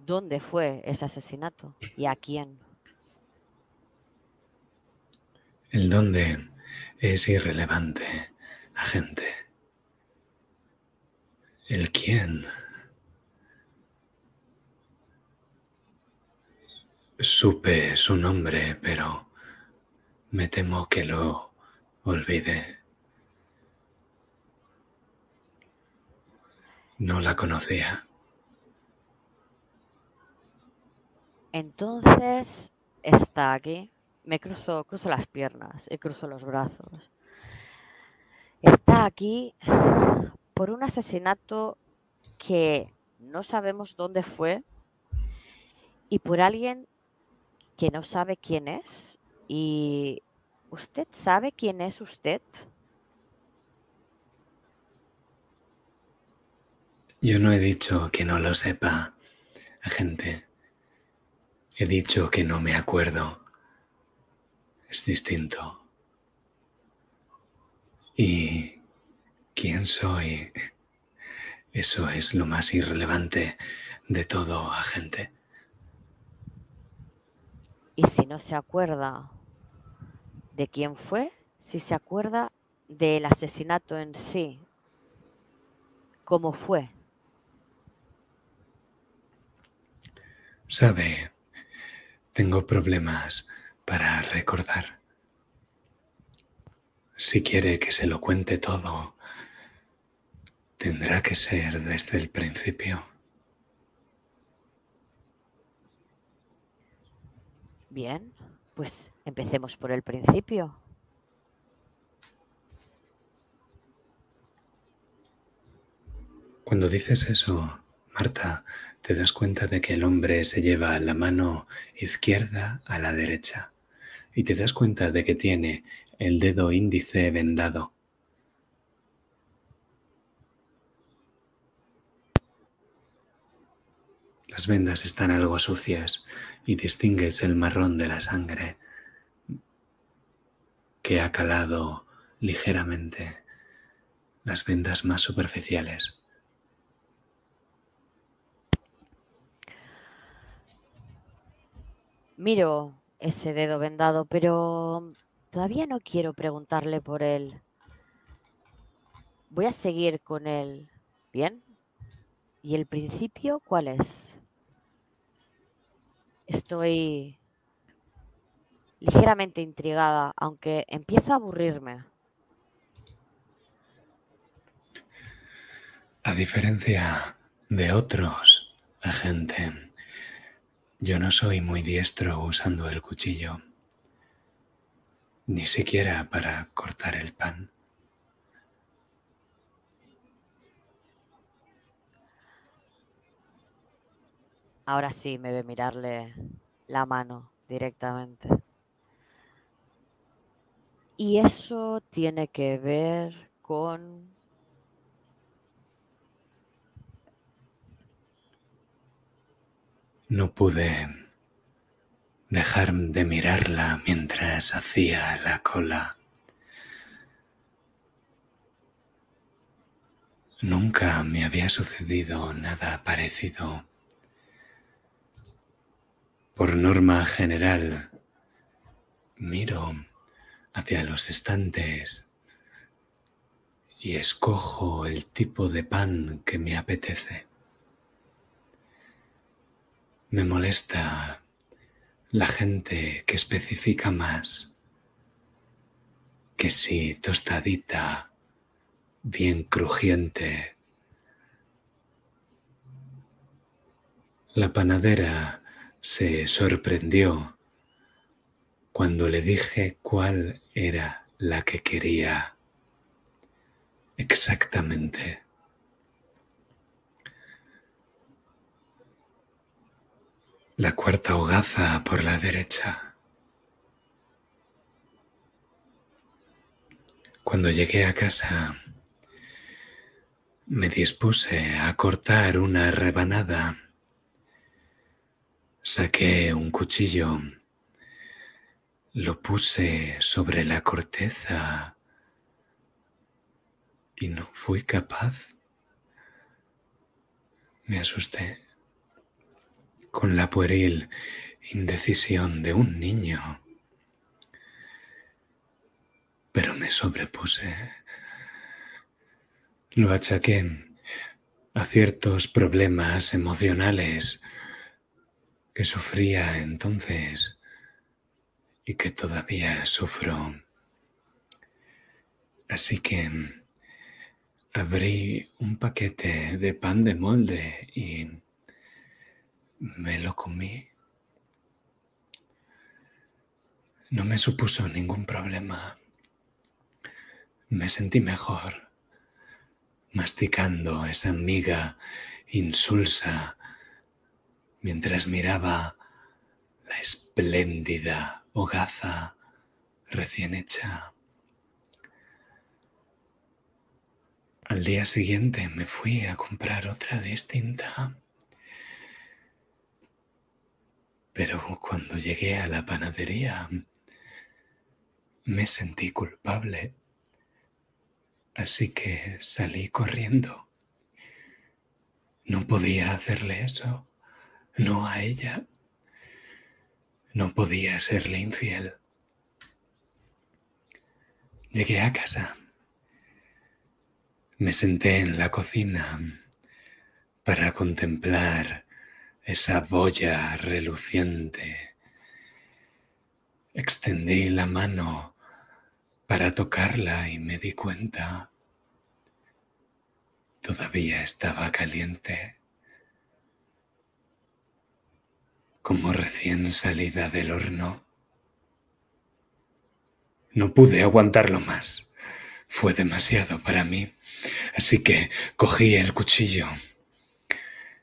dónde fue ese asesinato y a quién. El dónde es irrelevante, agente. El quién Supe su nombre, pero me temo que lo olvidé. No la conocía. Entonces está aquí. Me cruzo, cruzo las piernas y cruzo los brazos. Está aquí por un asesinato que no sabemos dónde fue y por alguien que no sabe quién es y ¿usted sabe quién es usted? Yo no he dicho que no lo sepa, agente. He dicho que no me acuerdo. Es distinto. ¿Y quién soy? Eso es lo más irrelevante de todo, agente. Y si no se acuerda de quién fue, si se acuerda del asesinato en sí, cómo fue. Sabe, tengo problemas para recordar. Si quiere que se lo cuente todo, tendrá que ser desde el principio. Bien, pues empecemos por el principio. Cuando dices eso, Marta, te das cuenta de que el hombre se lleva la mano izquierda a la derecha y te das cuenta de que tiene el dedo índice vendado. Las vendas están algo sucias y distingues el marrón de la sangre que ha calado ligeramente las vendas más superficiales. Miro ese dedo vendado, pero todavía no quiero preguntarle por él. Voy a seguir con él. ¿Bien? ¿Y el principio cuál es? Estoy ligeramente intrigada, aunque empiezo a aburrirme. A diferencia de otros, agente, yo no soy muy diestro usando el cuchillo, ni siquiera para cortar el pan. Ahora sí me ve mirarle la mano directamente. Y eso tiene que ver con... No pude dejar de mirarla mientras hacía la cola. Nunca me había sucedido nada parecido. Por norma general, miro hacia los estantes y escojo el tipo de pan que me apetece. Me molesta la gente que especifica más que si tostadita, bien crujiente. La panadera se sorprendió cuando le dije cuál era la que quería exactamente. La cuarta hogaza por la derecha. Cuando llegué a casa, me dispuse a cortar una rebanada Saqué un cuchillo, lo puse sobre la corteza y no fui capaz. Me asusté con la pueril indecisión de un niño, pero me sobrepuse. Lo achaqué a ciertos problemas emocionales que sufría entonces y que todavía sufro. Así que abrí un paquete de pan de molde y me lo comí. No me supuso ningún problema. Me sentí mejor masticando esa miga insulsa mientras miraba la espléndida hogaza recién hecha. Al día siguiente me fui a comprar otra distinta. Pero cuando llegué a la panadería me sentí culpable. Así que salí corriendo. No podía hacerle eso, no a ella. No podía serle infiel. Llegué a casa. Me senté en la cocina para contemplar esa boya reluciente. Extendí la mano para tocarla y me di cuenta. Todavía estaba caliente, como recién salida del horno. No pude aguantarlo más. Fue demasiado para mí. Así que cogí el cuchillo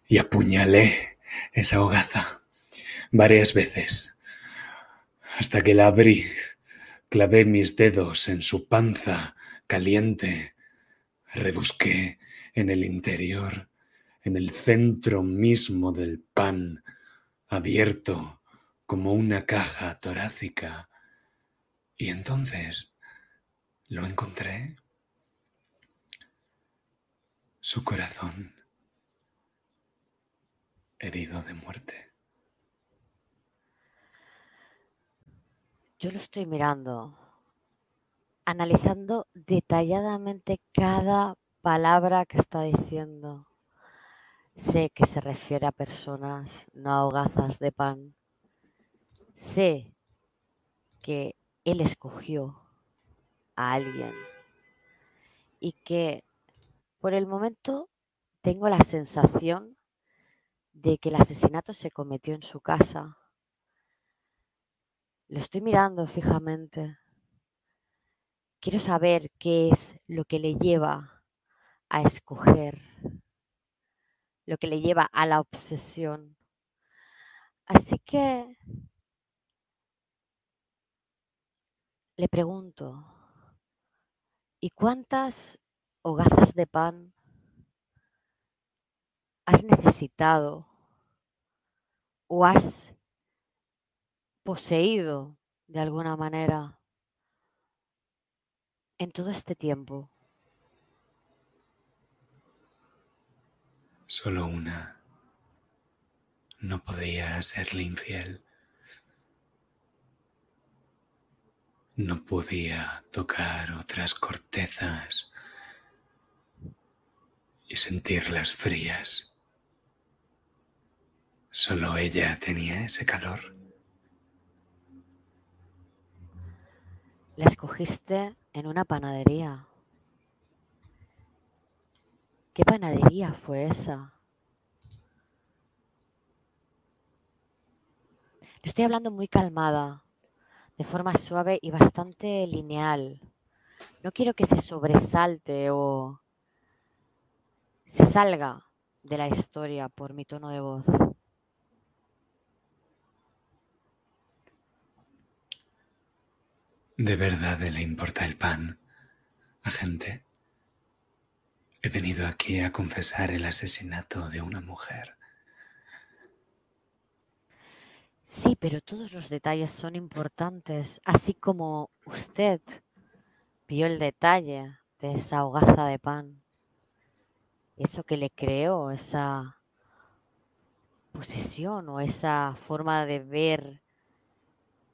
y apuñalé esa hogaza varias veces hasta que la abrí. Clavé mis dedos en su panza caliente. Rebusqué en el interior, en el centro mismo del pan, abierto como una caja torácica. Y entonces lo encontré. Su corazón herido de muerte. Yo lo estoy mirando, analizando detalladamente cada palabra que está diciendo. Sé que se refiere a personas, no a hogazas de pan. Sé que él escogió a alguien y que por el momento tengo la sensación de que el asesinato se cometió en su casa lo estoy mirando fijamente. Quiero saber qué es lo que le lleva a escoger, lo que le lleva a la obsesión. Así que le pregunto, ¿y cuántas hogazas de pan has necesitado o has poseído de alguna manera en todo este tiempo? Solo una. No podía serle infiel. No podía tocar otras cortezas y sentirlas frías. Solo ella tenía ese calor. La escogiste en una panadería. ¿Qué panadería fue esa? Le estoy hablando muy calmada, de forma suave y bastante lineal. No quiero que se sobresalte o se salga de la historia por mi tono de voz. ¿De verdad le importa el pan, agente? He venido aquí a confesar el asesinato de una mujer. Sí, pero todos los detalles son importantes, así como usted vio el detalle de esa hogaza de pan. Eso que le creó, esa posición o esa forma de ver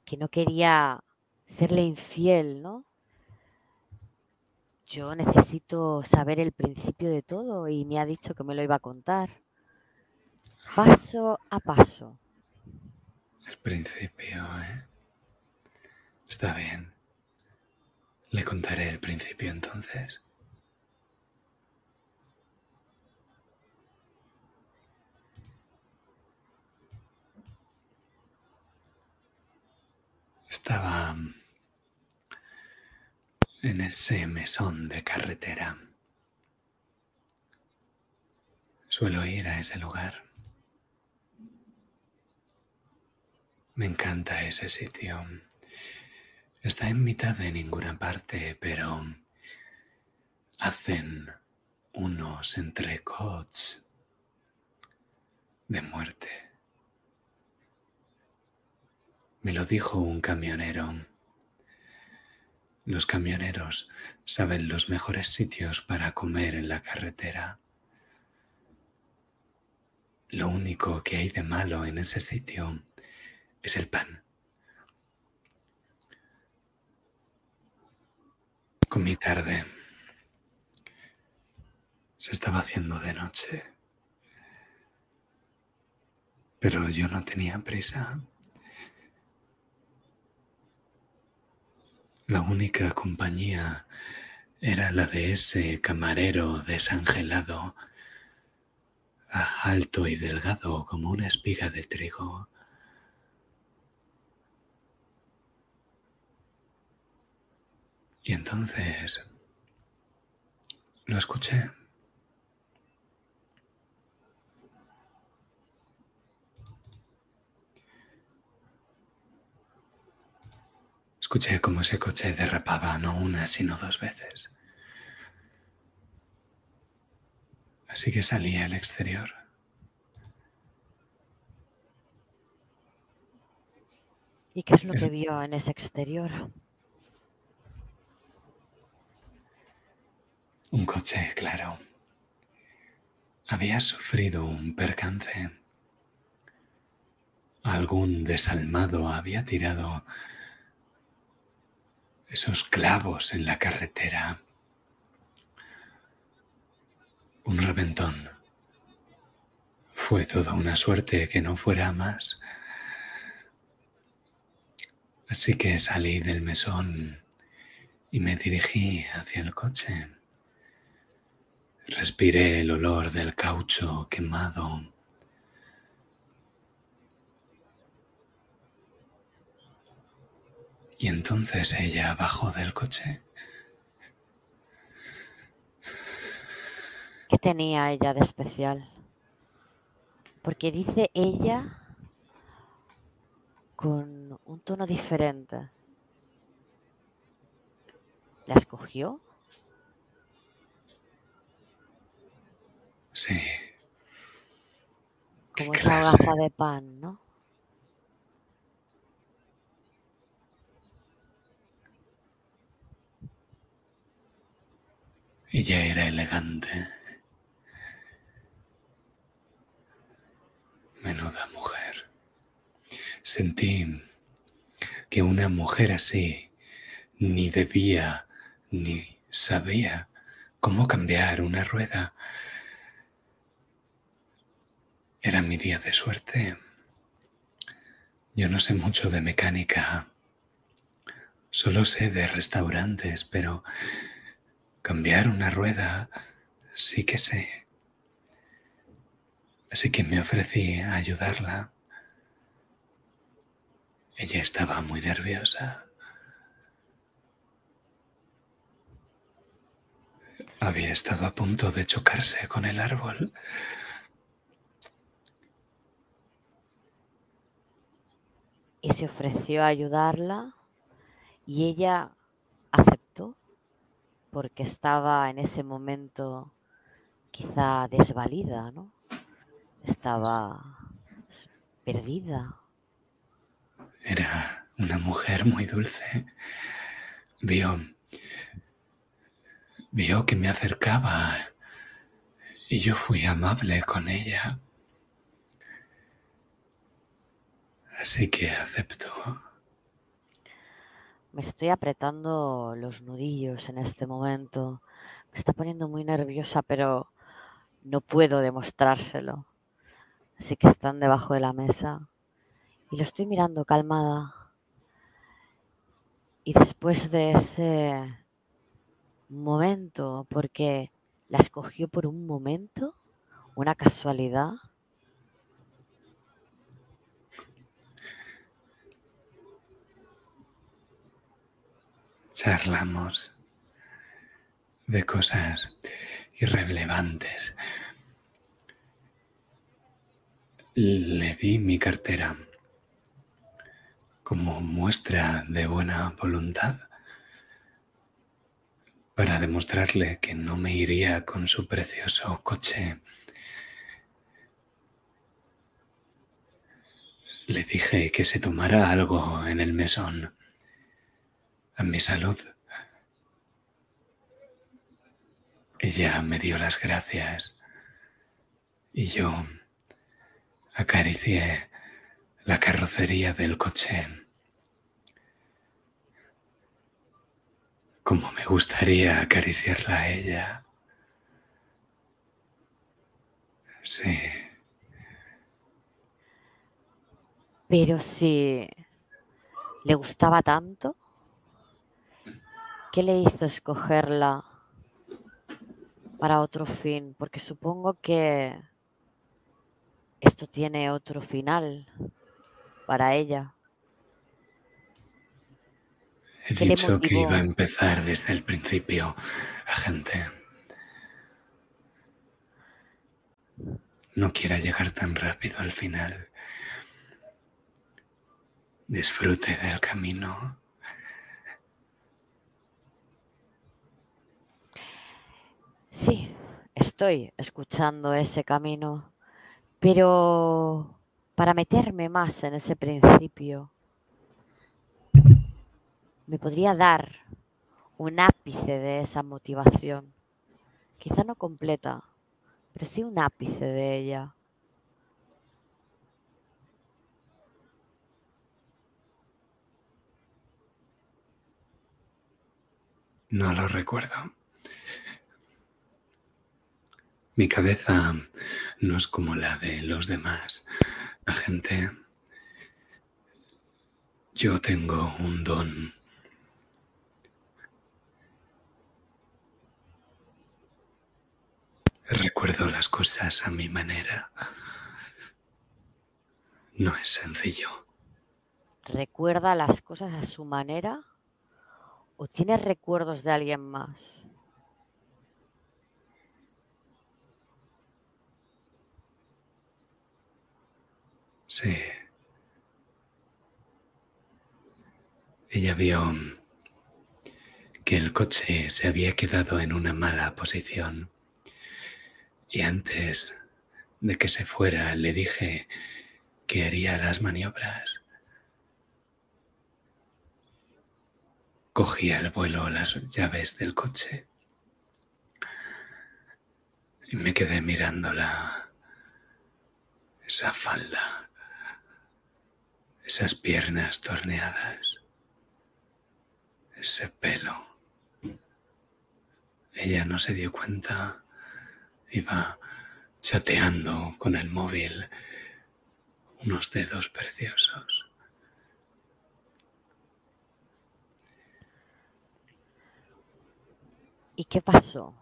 que no quería serle infiel, ¿no? Yo necesito saber el principio de todo y me ha dicho que me lo iba a contar. Paso a paso. El principio, ¿eh? Está bien. Le contaré el principio entonces. Estaba en ese mesón de carretera. Suelo ir a ese lugar. Me encanta ese sitio. Está en mitad de ninguna parte, pero hacen unos entrecots de muerte. Me lo dijo un camionero. Los camioneros saben los mejores sitios para comer en la carretera. Lo único que hay de malo en ese sitio es el pan. Comí tarde. Se estaba haciendo de noche. Pero yo no tenía prisa. La única compañía era la de ese camarero desangelado, alto y delgado como una espiga de trigo. Y entonces lo escuché. Escuché cómo ese coche derrapaba no una, sino dos veces. Así que salí al exterior. ¿Y qué es lo que vio en ese exterior? Un coche, claro. Había sufrido un percance. Algún desalmado había tirado esos clavos en la carretera. Un reventón. Fue toda una suerte que no fuera más. Así que salí del mesón y me dirigí hacia el coche. Respiré el olor del caucho quemado Y entonces ella bajó del coche. ¿Qué tenía ella de especial? Porque dice ella con un tono diferente. ¿La escogió? Sí. Como esa hogaza de pan, ¿no? Ella era elegante. Menuda mujer. Sentí que una mujer así ni debía ni sabía cómo cambiar una rueda. Era mi día de suerte. Yo no sé mucho de mecánica, solo sé de restaurantes, pero Cambiar una rueda sí que sé. Así que me ofrecí a ayudarla. Ella estaba muy nerviosa. Había estado a punto de chocarse con el árbol. Y se ofreció a ayudarla y ella aceptó porque estaba en ese momento quizá desvalida, ¿no? Estaba perdida. Era una mujer muy dulce. Vio, vio que me acercaba y yo fui amable con ella. Así que aceptó. Me estoy apretando los nudillos en este momento. Me está poniendo muy nerviosa, pero no puedo demostrárselo. Así que están debajo de la mesa y lo estoy mirando calmada. Y después de ese momento, porque la escogió por un momento, una casualidad, charlamos de cosas irrelevantes. Le di mi cartera como muestra de buena voluntad para demostrarle que no me iría con su precioso coche. Le dije que se tomara algo en el mesón. Mi salud. Ella me dio las gracias y yo acaricié la carrocería del coche. Como me gustaría acariciarla a ella. Sí. Pero si le gustaba tanto, ¿qué le hizo escogerla para otro fin? Porque supongo que esto tiene otro final para ella. He dicho que iba a empezar desde el principio, agente. No quiera llegar tan rápido al final. Disfrute del camino. Sí, estoy escuchando ese camino, pero para meterme más en ese principio, me podría dar un ápice de esa motivación. Quizá no completa, pero sí un ápice de ella. No lo recuerdo. Mi cabeza no es como la de los demás. La gente... Yo tengo un don. Recuerdo las cosas a mi manera. No es sencillo. ¿Recuerda las cosas a su manera? ¿O tiene recuerdos de alguien más? Sí. Ella vio que el coche se había quedado en una mala posición y antes de que se fuera le dije que haría las maniobras. Cogía el vuelo las llaves del coche y me quedé mirándola, esa falda esas piernas torneadas, ese pelo. Ella no se dio cuenta, iba chateando con el móvil unos dedos preciosos. ¿Y qué pasó?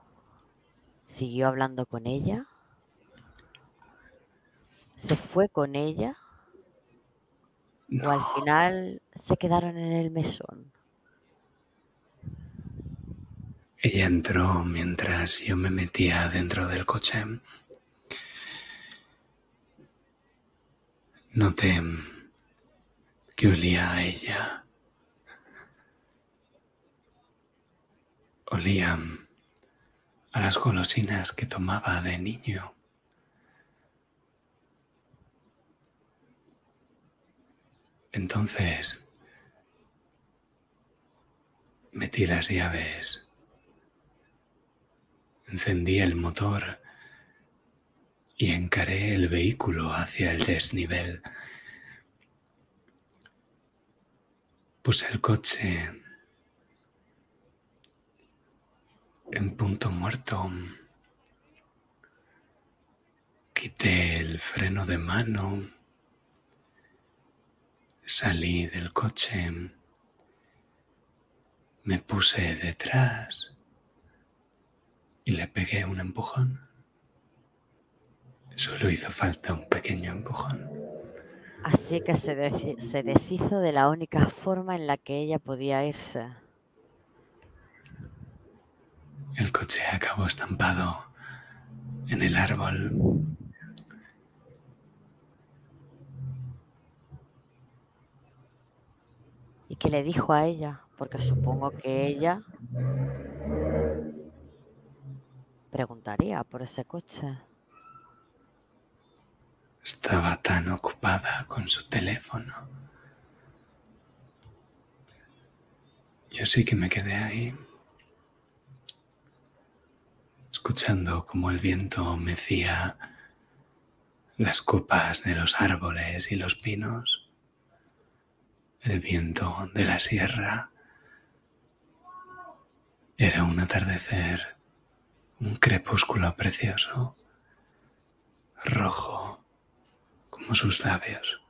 ¿Siguió hablando con ella? ¿Se fue con ella? ¿O al final se quedaron en el mesón? Ella entró mientras yo me metía dentro del coche. Noté que olía a ella. Olía a las golosinas que tomaba de niño. Entonces metí las llaves, encendí el motor y encaré el vehículo hacia el desnivel. Puse el coche en punto muerto. Quité el freno de mano Salí del coche, me puse detrás y le pegué un empujón. Solo hizo falta un pequeño empujón. Así que se, se deshizo de la única forma en la que ella podía irse. El coche acabó estampado en el árbol qué le dijo a ella? Porque supongo que ella preguntaría por ese coche. Estaba tan ocupada con su teléfono. Yo sí que me quedé ahí, escuchando cómo el viento mecía las copas de los árboles y los pinos, el viento de la sierra. Era un atardecer, un crepúsculo precioso, rojo como sus labios.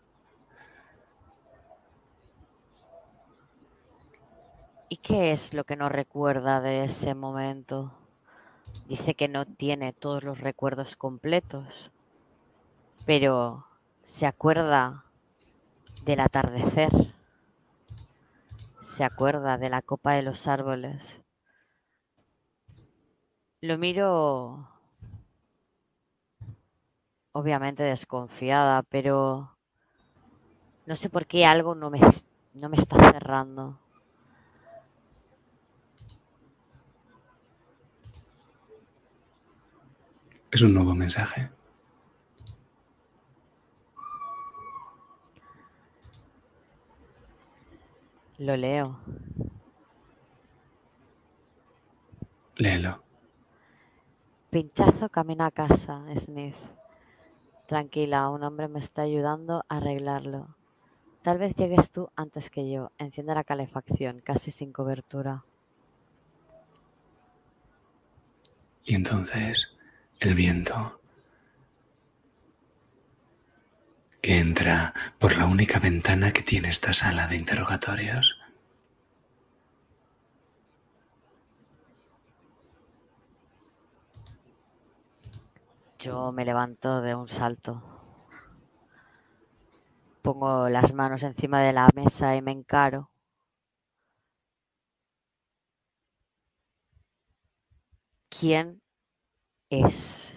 ¿Y qué es lo que no recuerda de ese momento? Dice que no tiene todos los recuerdos completos, pero se acuerda del atardecer, se acuerda de la copa de los árboles. Lo miro obviamente desconfiada, pero no sé por qué algo no me, no me está cerrando. Es un nuevo mensaje. Lo leo. Léelo. Pinchazo camina a casa, Sniff. Tranquila, un hombre me está ayudando a arreglarlo. Tal vez llegues tú antes que yo. Enciende la calefacción, casi sin cobertura. Y entonces el viento que entra por la única ventana que tiene esta sala de interrogatorios. Yo me levanto de un salto. Pongo las manos encima de la mesa y me encaro. ¿Quién es.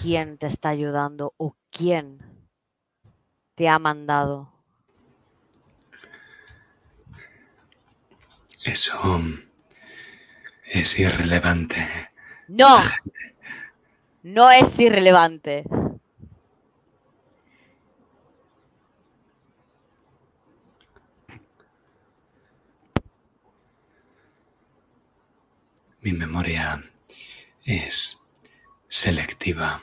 ¿Quién te está ayudando o quién te ha mandado? Eso es irrelevante. No, no es irrelevante. Mi memoria es selectiva.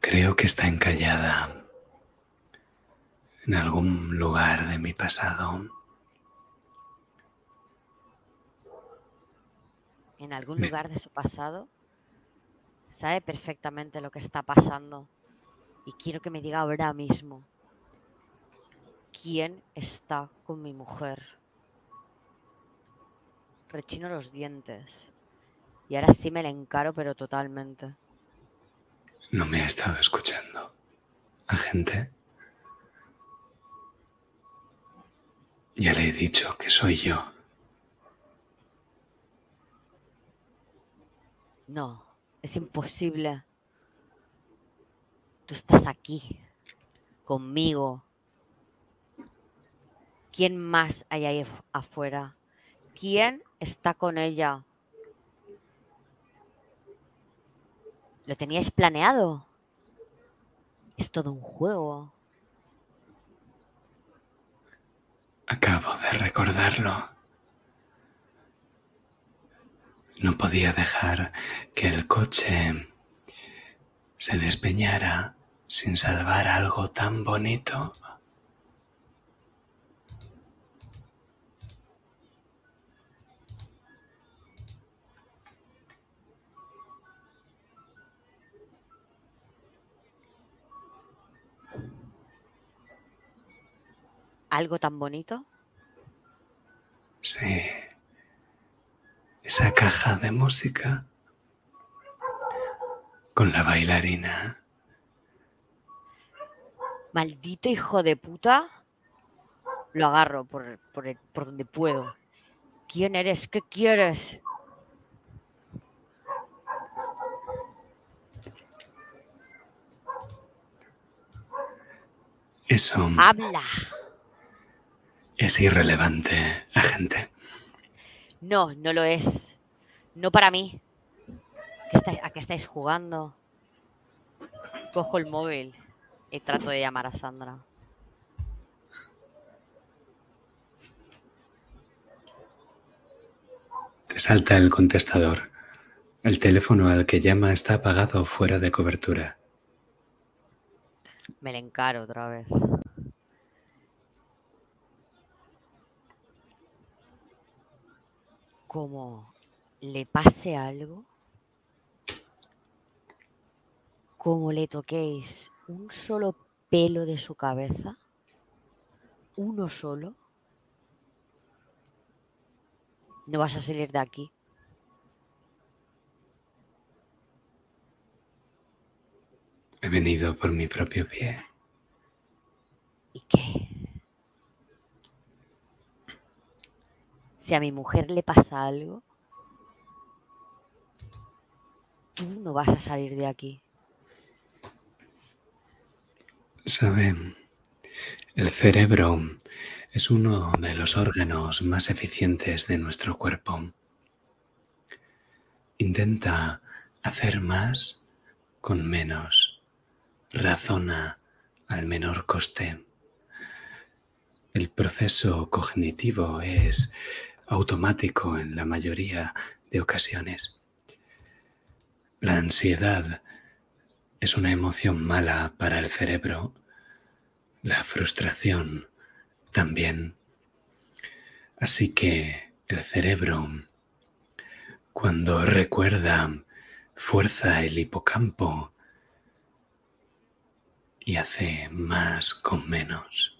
Creo que está encallada en algún lugar de mi pasado. En algún lugar de su pasado sabe perfectamente lo que está pasando y quiero que me diga ahora mismo quién está con mi mujer rechino los dientes. Y ahora sí me le encaro, pero totalmente. No me ha estado escuchando. Agente. Ya le he dicho que soy yo. No, es imposible. Tú estás aquí, conmigo. ¿Quién más hay ahí afuera? ¿Quién está con ella. ¿Lo teníais planeado? Es todo un juego. Acabo de recordarlo. No podía dejar que el coche se despeñara sin salvar algo tan bonito. Algo tan bonito? Sí. Esa caja de música con la bailarina. Maldito hijo de puta. Lo agarro por, por, por donde puedo. ¿Quién eres? ¿Qué quieres? Eso Habla. Es irrelevante, agente. No, no lo es. No para mí. ¿Qué estáis- ¿A qué estáis jugando? Cojo el móvil y trato de llamar a Sandra. Te salta el contestador. El teléfono al que llama está apagado o fuera de cobertura. Me le encaro otra vez. Como le pase algo, como le toquéis un solo pelo de su cabeza, uno solo, no vas a salir de aquí. He venido por mi propio pie. ¿Y qué? Si a mi mujer le pasa algo, tú no vas a salir de aquí. Saben, el cerebro es uno de los órganos más eficientes de nuestro cuerpo. Intenta hacer más con menos. Razona al menor coste. El proceso cognitivo es automático en la mayoría de ocasiones. La ansiedad es una emoción mala para el cerebro. La frustración también. Así que el cerebro, cuando recuerda, fuerza el hipocampo y hace más con menos.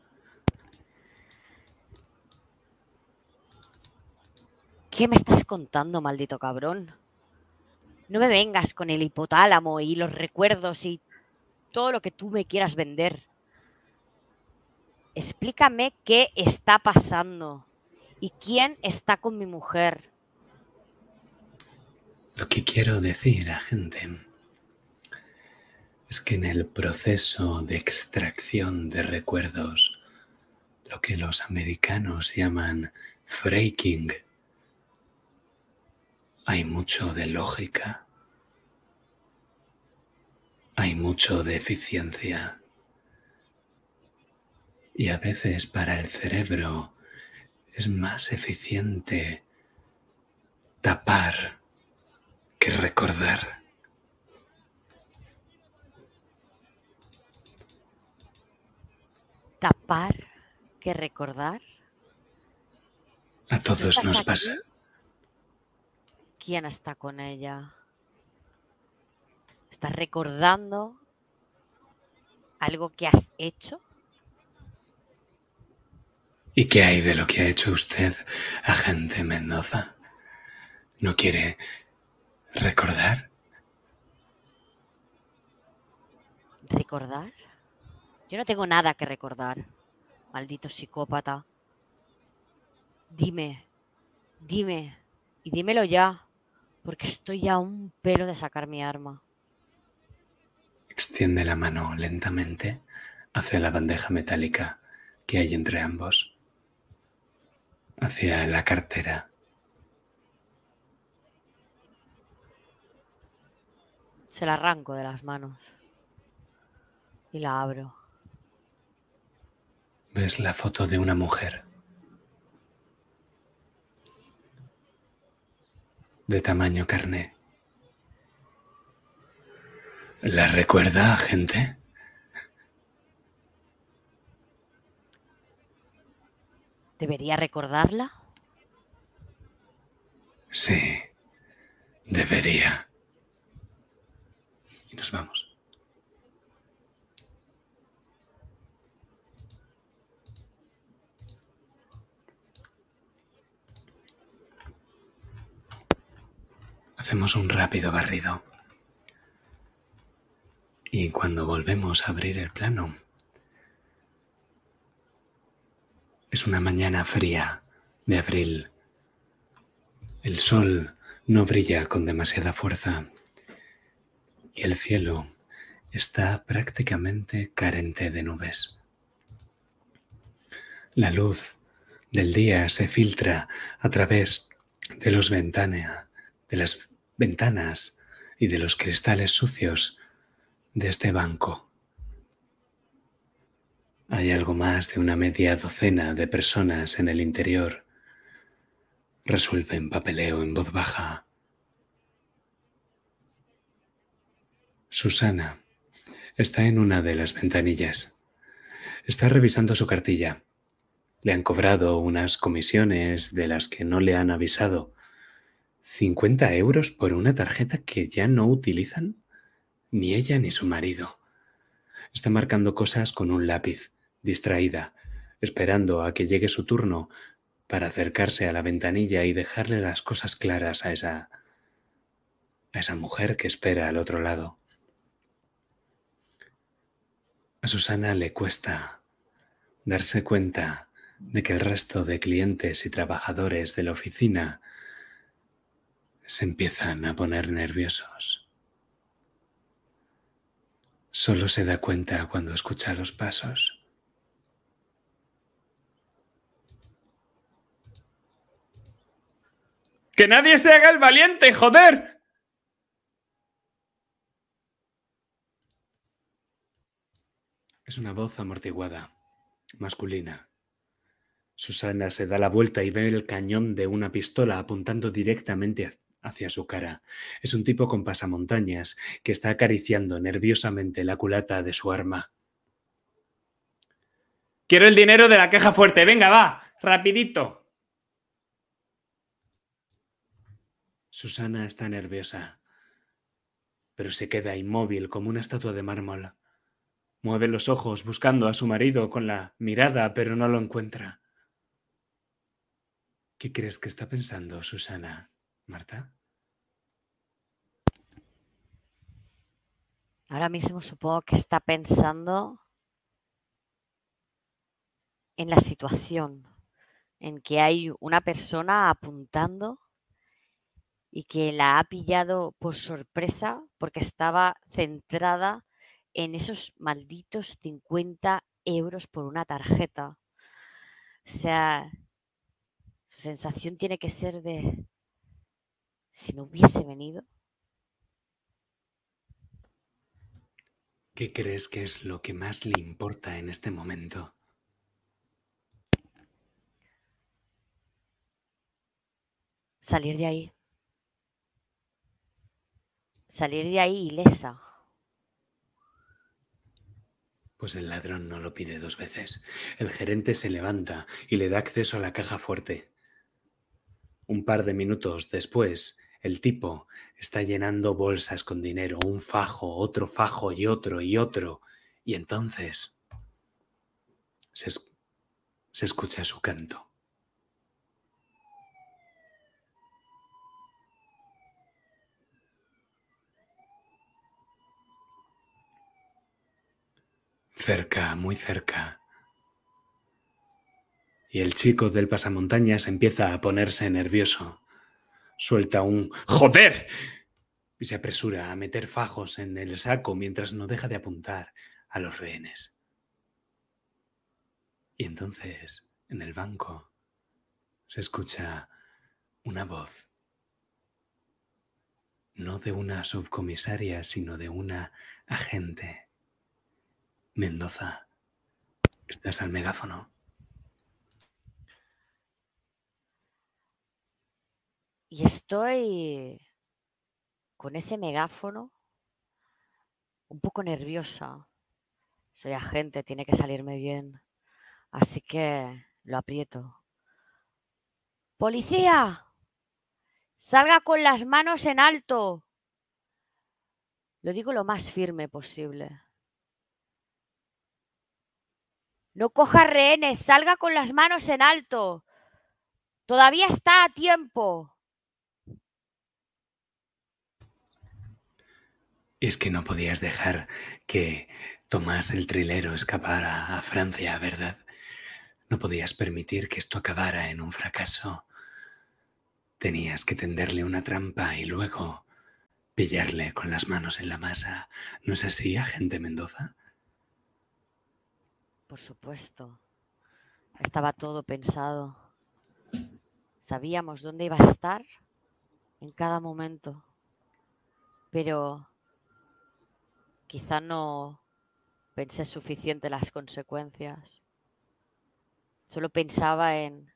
¿Qué me estás contando, maldito cabrón? No me vengas con el hipotálamo y los recuerdos y todo lo que tú me quieras vender. Explícame qué está pasando y quién está con mi mujer. Lo que quiero decir, agente, es que en el proceso de extracción de recuerdos, lo que los americanos llaman freaking, hay mucho de lógica, hay mucho de eficiencia y a veces para el cerebro es más eficiente tapar que recordar. Tapar que recordar. A todos nos aquí? pasa. ¿Quién está con ella? ¿Estás recordando algo que has hecho? ¿Y qué hay de lo que ha hecho usted, agente Mendoza? ¿No quiere recordar? ¿Recordar? Yo no tengo nada que recordar. Maldito psicópata. Dime, dime, y dímelo ya, porque estoy a un pelo de sacar mi arma. Extiende la mano lentamente hacia la bandeja metálica que hay entre ambos, hacia la cartera. Se la arranco de las manos y la abro. Ves la foto de una mujer de tamaño carné. ¿La recuerda, agente? ¿Debería recordarla? Sí, debería. Y nos vamos. Hacemos un rápido barrido. Y cuando volvemos a abrir el plano, es una mañana fría de abril. El sol no brilla con demasiada fuerza y el cielo está prácticamente carente de nubes. La luz del día se filtra a través de los ventana, de las ventanas y de los cristales sucios de este banco. Hay algo más de una media docena de personas en el interior. Resuelven papeleo en voz baja. Susana está en una de las ventanillas. Está revisando su cartilla. Le han cobrado unas comisiones de las que no le han avisado. ¿50 euros por una tarjeta que ya no utilizan? Ni ella ni su marido. Está marcando cosas con un lápiz, distraída, esperando a que llegue su turno para acercarse a la ventanilla y dejarle las cosas claras a esa a esa mujer que espera al otro lado. A Susana le cuesta darse cuenta de que el resto de clientes y trabajadores de la oficina se empiezan a poner nerviosos. Solo se da cuenta cuando escucha los pasos. ¡Que nadie se haga el valiente, joder! Es una voz amortiguada, masculina. Susana se da la vuelta y ve el cañón de una pistola apuntando directamente hacia su cara. Es un tipo con pasamontañas que está acariciando nerviosamente la culata de su arma. Quiero el dinero de la queja fuerte. Venga, va, rapidito. Susana está nerviosa, pero se queda inmóvil como una estatua de mármol. Mueve los ojos buscando a su marido con la mirada, pero no lo encuentra. ¿Qué crees que está pensando Susana, Marta? Ahora mismo supongo que está pensando en la situación en que hay una persona apuntando y que la ha pillado por sorpresa porque estaba centrada en esos malditos 50 euros por una tarjeta. O sea, su sensación tiene que ser de, si no hubiese venido. ¿Qué crees que es lo que más le importa en este momento? Salir de ahí. Salir de ahí ilesa. Pues el ladrón no lo pide dos veces. El gerente se levanta y le da acceso a la caja fuerte. Un par de minutos después, el tipo está llenando bolsas con dinero, un fajo, otro fajo y otro y otro. Y entonces se, se escucha su canto. Cerca, muy cerca. Y el chico del pasamontañas empieza a ponerse nervioso. Suelta un ¡Joder! y se apresura a meter fajos en el saco mientras no deja de apuntar a los rehenes. Y entonces, en el banco, se escucha una voz, no de una subcomisaria, sino de una agente. Mendoza, estás al megáfono. Y estoy con ese megáfono un poco nerviosa. Soy agente, tiene que salirme bien. Así que lo aprieto. ¡Policía! ¡Salga con las manos en alto! Lo digo lo más firme posible. No coja rehenes, salga con las manos en alto. Todavía está a tiempo. Es que no podías dejar que Tomás el trilero escapara a Francia, ¿verdad? No podías permitir que esto acabara en un fracaso. Tenías que tenderle una trampa y luego pillarle con las manos en la masa. ¿No es así, agente Mendoza? Por supuesto. estaba todo pensado. Sabíamos dónde iba a estar en cada momento, pero quizá no pensé suficiente las consecuencias. Solo pensaba en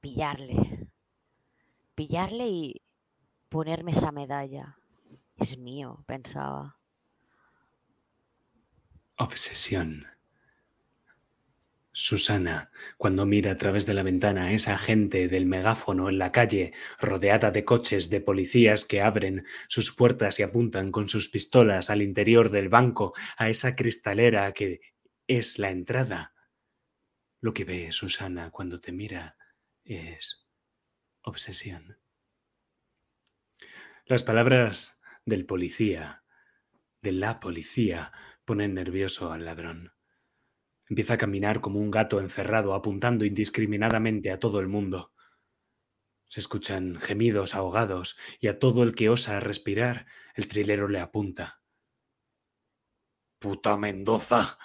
pillarle, pillarle y ponerme esa medalla. Es mío, pensaba. Obsesión. Susana, cuando mira a través de la ventana a esa gente del megáfono en la calle, rodeada de coches de policías que abren sus puertas y apuntan con sus pistolas al interior del banco, a esa cristalera que es la entrada. Lo que ve Susana cuando te mira es obsesión. Las palabras del policía, de la policía, ponen nervioso al ladrón. Empieza a caminar como un gato encerrado, apuntando indiscriminadamente a todo el mundo. Se escuchan gemidos ahogados y a todo el que osa respirar, el trilero le apunta. ¡Puta Mendoza!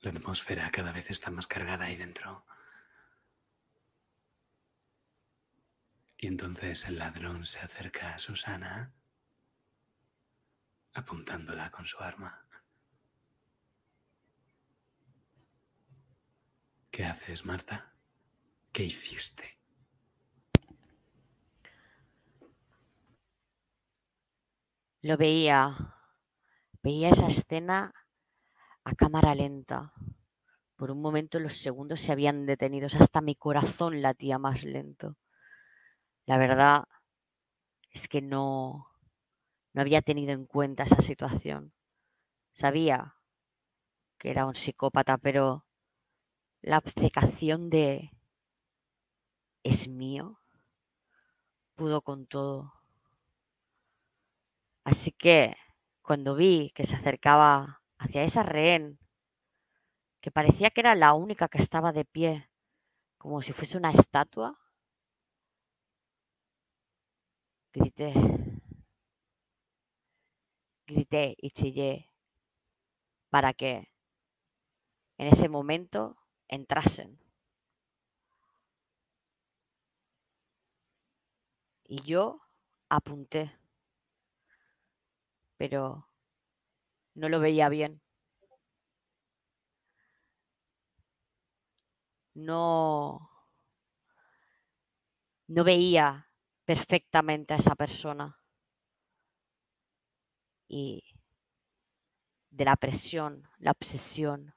La atmósfera cada vez está más cargada ahí dentro. Y entonces el ladrón se acerca a Susana, apuntándola con su arma. ¿Qué haces, Marta? ¿Qué hiciste? Lo veía, veía esa escena a cámara lenta. Por un momento los segundos se habían detenido, hasta mi corazón latía más lento. La verdad es que no, no había tenido en cuenta esa situación. Sabía que era un psicópata, pero la obcecación de es mío pudo con todo. Así que cuando vi que se acercaba hacia esa rehén, que parecía que era la única que estaba de pie, como si fuese una estatua, grité, grité y chillé para que en ese momento entrasen. Y yo apunté, pero no lo veía bien. No, no veía perfectamente a esa persona. Y de la presión, la obsesión,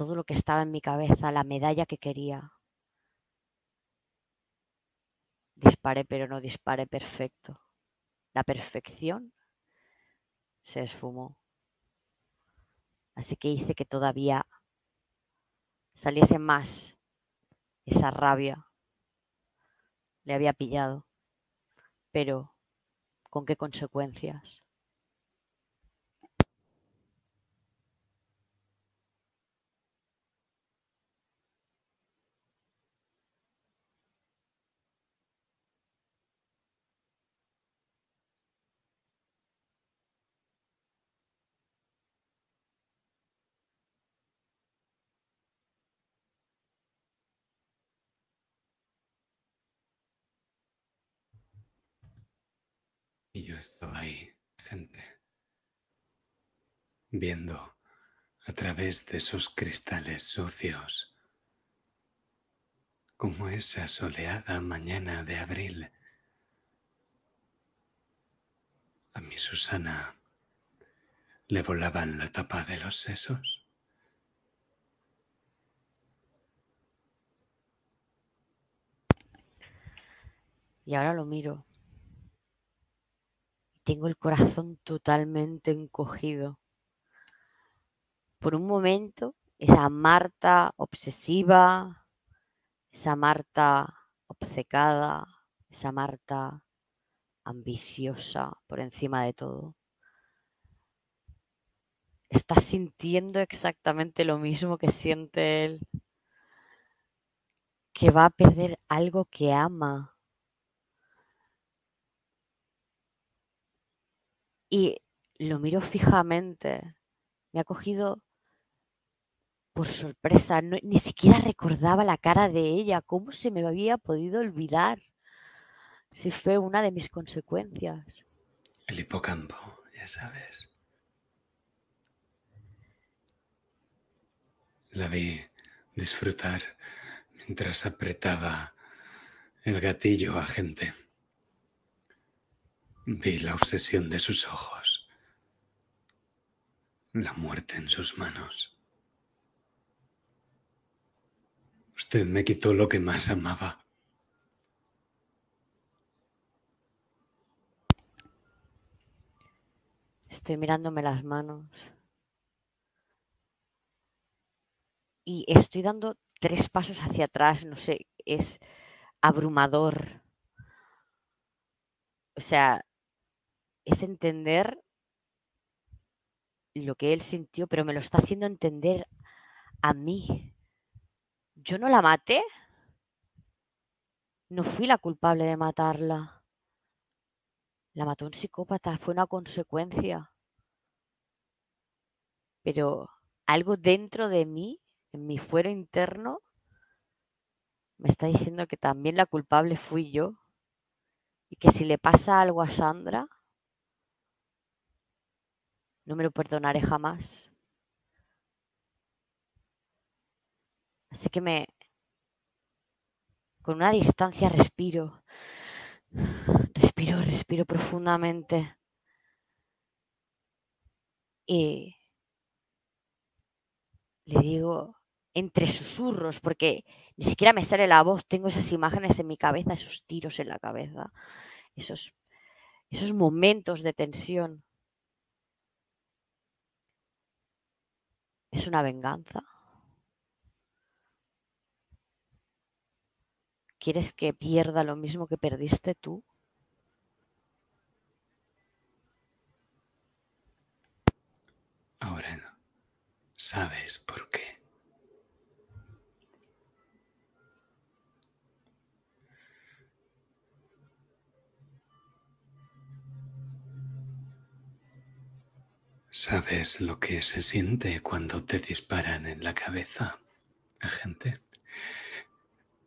todo lo que estaba en mi cabeza, la medalla que quería. Disparé, pero no disparé perfecto. La perfección se esfumó. Así que hice que todavía saliese más esa rabia. Le había pillado. Pero, ¿con qué consecuencias? Y yo ahí, gente, viendo a través de esos cristales sucios como esa soleada mañana de abril. A mi Susana le volaban la tapa de los sesos. Y ahora lo miro tengo el corazón totalmente encogido. Por un momento, esa Marta obsesiva, esa Marta obcecada, esa Marta ambiciosa por encima de todo. Está sintiendo exactamente lo mismo que siente él, que va a perder algo que ama, y lo miro fijamente. Me ha cogido por sorpresa, ni siquiera recordaba la cara de ella. ¿Cómo se me había podido olvidar? Si fue una de mis consecuencias. El hipocampo, ya sabes. La vi disfrutar mientras apretaba el gatillo a gente. Vi la obsesión de sus ojos, la muerte en sus manos. Usted me quitó lo que más amaba. Estoy mirándome las manos. Y estoy dando tres pasos hacia atrás, no sé, es abrumador. O sea, es entender lo que él sintió, pero me lo está haciendo entender a mí. Yo no la maté. No fui la culpable de matarla. La mató un psicópata, fue una consecuencia. Pero algo dentro de mí, en mi fuero interno, me está diciendo que también la culpable fui yo. Y que si le pasa algo a Sandra, no me lo perdonaré jamás. Así que me... Con una distancia respiro. Respiro, respiro profundamente. Y le digo entre susurros, porque ni siquiera me sale la voz, tengo esas imágenes en mi cabeza, esos tiros en la cabeza, esos, esos momentos de tensión. ¿Es una venganza? ¿Quieres que pierda lo mismo que perdiste tú? Ahora no. ¿Sabes por qué? ¿Sabes lo que se siente cuando te disparan en la cabeza, agente?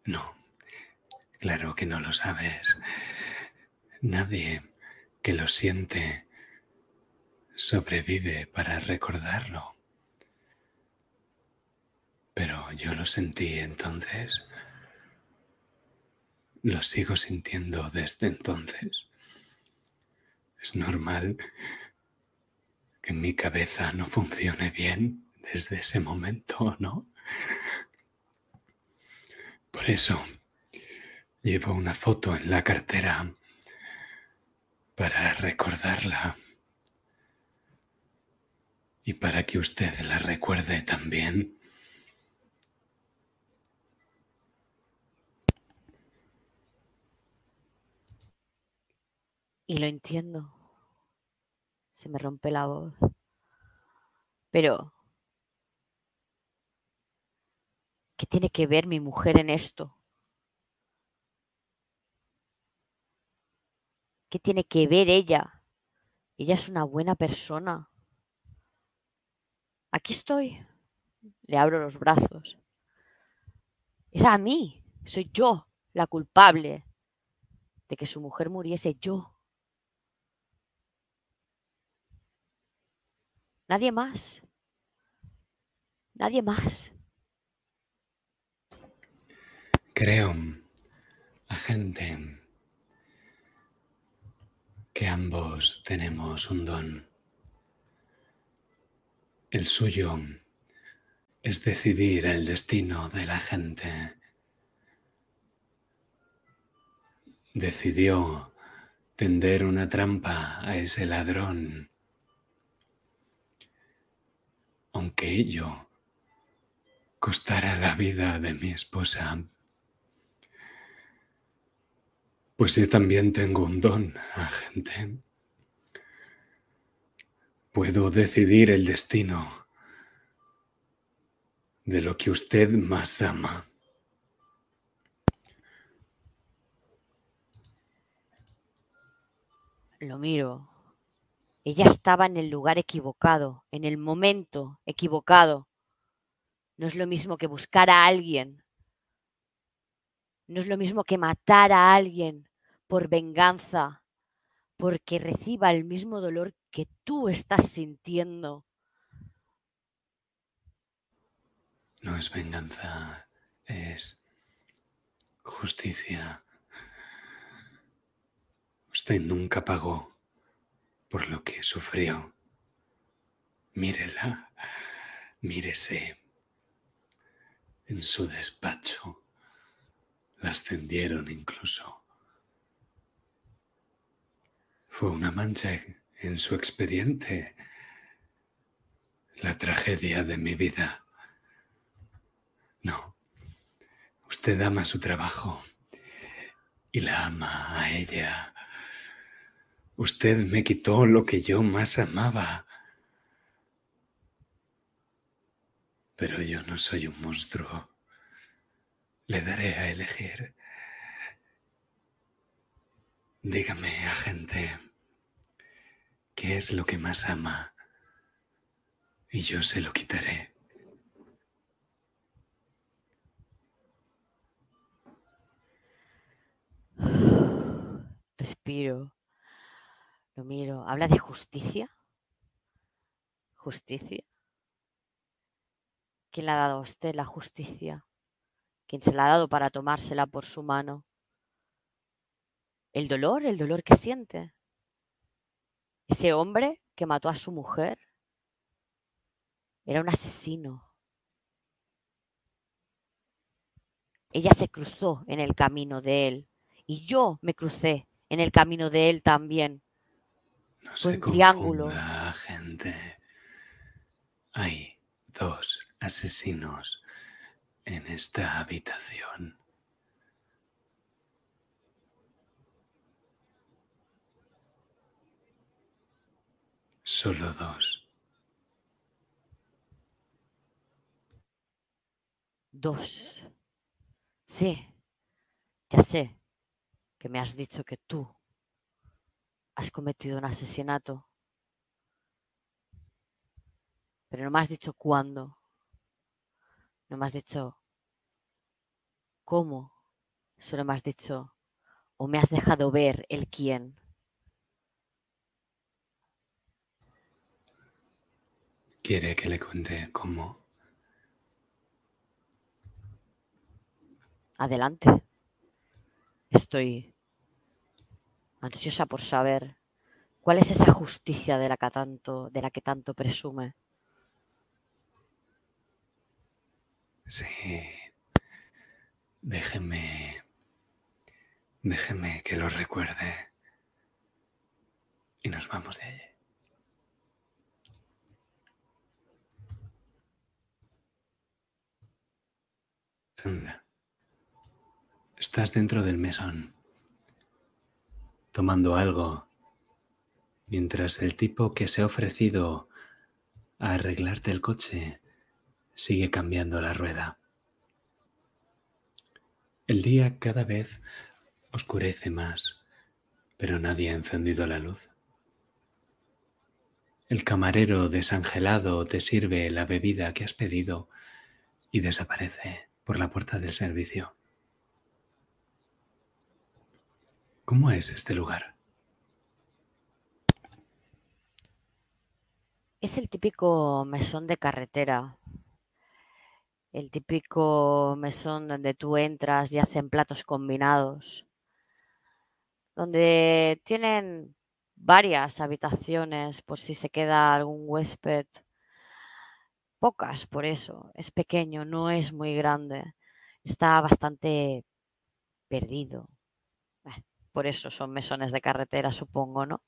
No, Claro que no lo sabes. Nadie que lo siente sobrevive para recordarlo. Pero yo lo sentí entonces. Lo sigo sintiendo desde entonces. Es normal que mi cabeza no funcione bien desde ese momento, ¿no? Por eso Llevo una foto en la cartera para recordarla y para que usted la recuerde también. Y lo entiendo. Se me rompe la voz. Pero, ¿qué tiene que ver mi mujer en esto? ¿Qué tiene que ver ella? Ella es una buena persona. Aquí estoy. Le abro los brazos. Es a mí. Soy yo la culpable de que su mujer muriese yo. Nadie más. Nadie más. Creo, agente, que ambos tenemos un don. El suyo es decidir el destino de la gente. Decidió tender una trampa a ese ladrón, aunque ello costara la vida de mi esposa. Pues yo también tengo un don, agente. Puedo decidir el destino de lo que usted más ama. Lo miro. Ella estaba en el lugar equivocado, en el momento equivocado. No es lo mismo que buscar a alguien. No es lo mismo que matar a alguien por venganza, porque reciba el mismo dolor que tú estás sintiendo. No es venganza, es justicia. Usted nunca pagó por lo que sufrió. Mírela, mírese. En su despacho la ascendieron incluso. Fue una mancha en su expediente. La tragedia de mi vida. No. Usted ama su trabajo y la ama a ella. Usted me quitó lo que yo más amaba. Pero yo no soy un monstruo. Le daré a elegir. Dígame, agente, ¿qué es lo que más ama? Y yo se lo quitaré. Respiro. Lo miro. ¿Habla de justicia? ¿Justicia? ¿Quién le ha dado a usted la justicia? ¿Quién se la ha dado para tomársela por su mano? ¿El dolor? ¿El dolor que siente? Ese hombre que mató a su mujer era un asesino. Ella se cruzó en el camino de él y yo me crucé en el camino de él también. No se triángulo. confunda, gente. Hay dos asesinos en esta habitación. Solo dos. Dos. Sí, ya sé que me has dicho que tú has cometido un asesinato. Pero no me has dicho cuándo. No me has dicho cómo. Solo me has dicho o me has dejado ver el quién. ¿Quiere que le cuente cómo? Adelante. Estoy ansiosa por saber cuál es esa justicia de la que tanto, de la que tanto presume. Sí. Déjeme. Déjeme que lo recuerde. Y nos vamos de allí. Sandra, estás dentro del mesón, tomando algo, mientras el tipo que se ha ofrecido a arreglarte el coche sigue cambiando la rueda. El día cada vez oscurece más, pero nadie ha encendido la luz. El camarero desangelado te sirve la bebida que has pedido y desaparece por la puerta del servicio. ¿Cómo es este lugar? Es el típico mesón de carretera. El típico mesón donde tú entras y hacen platos combinados. Donde tienen varias habitaciones por si se queda algún huésped. Pocas, por eso. Es pequeño, no es muy grande. Está bastante perdido. Por eso son mesones de carretera, supongo, ¿no?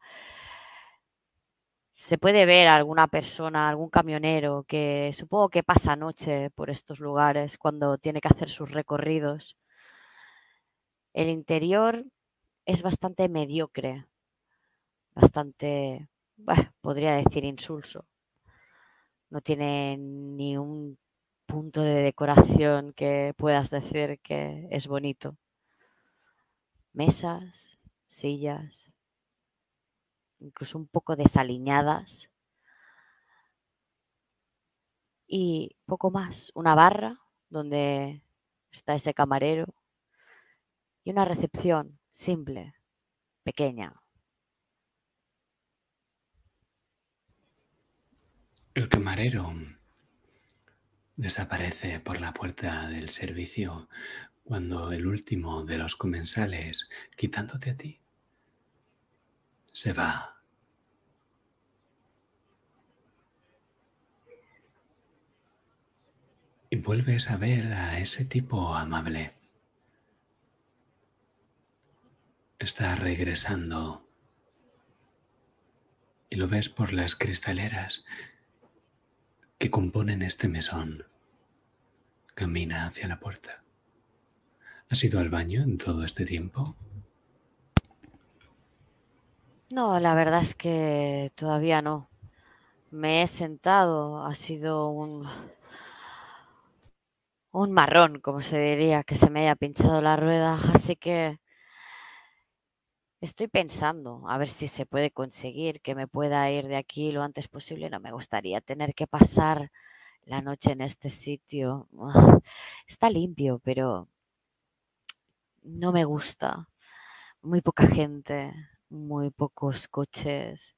Se puede ver a alguna persona, algún camionero que supongo que pasa noche por estos lugares cuando tiene que hacer sus recorridos. El interior es bastante mediocre, bastante, podría decir insulso. No tiene ni un punto de decoración que puedas decir que es bonito. Mesas, sillas, incluso un poco desaliñadas. y poco más. Una barra donde está ese camarero y una recepción simple, pequeña. El camarero desaparece por la puerta del servicio cuando el último de los comensales, quitándote a ti, se va. Y vuelves a ver a ese tipo amable. Está regresando y lo ves por las cristaleras que componen este mesón. Camina hacia la puerta. ¿Has ido al baño en todo este tiempo? No, la verdad es que todavía no. Me he sentado, ha sido un, un marrón, como se diría, que se me haya pinchado la rueda, así que estoy pensando a ver si se puede conseguir que me pueda ir de aquí lo antes posible. No me gustaría tener que pasar la noche en este sitio. Está limpio, pero no me gusta. Muy poca gente, muy pocos coches.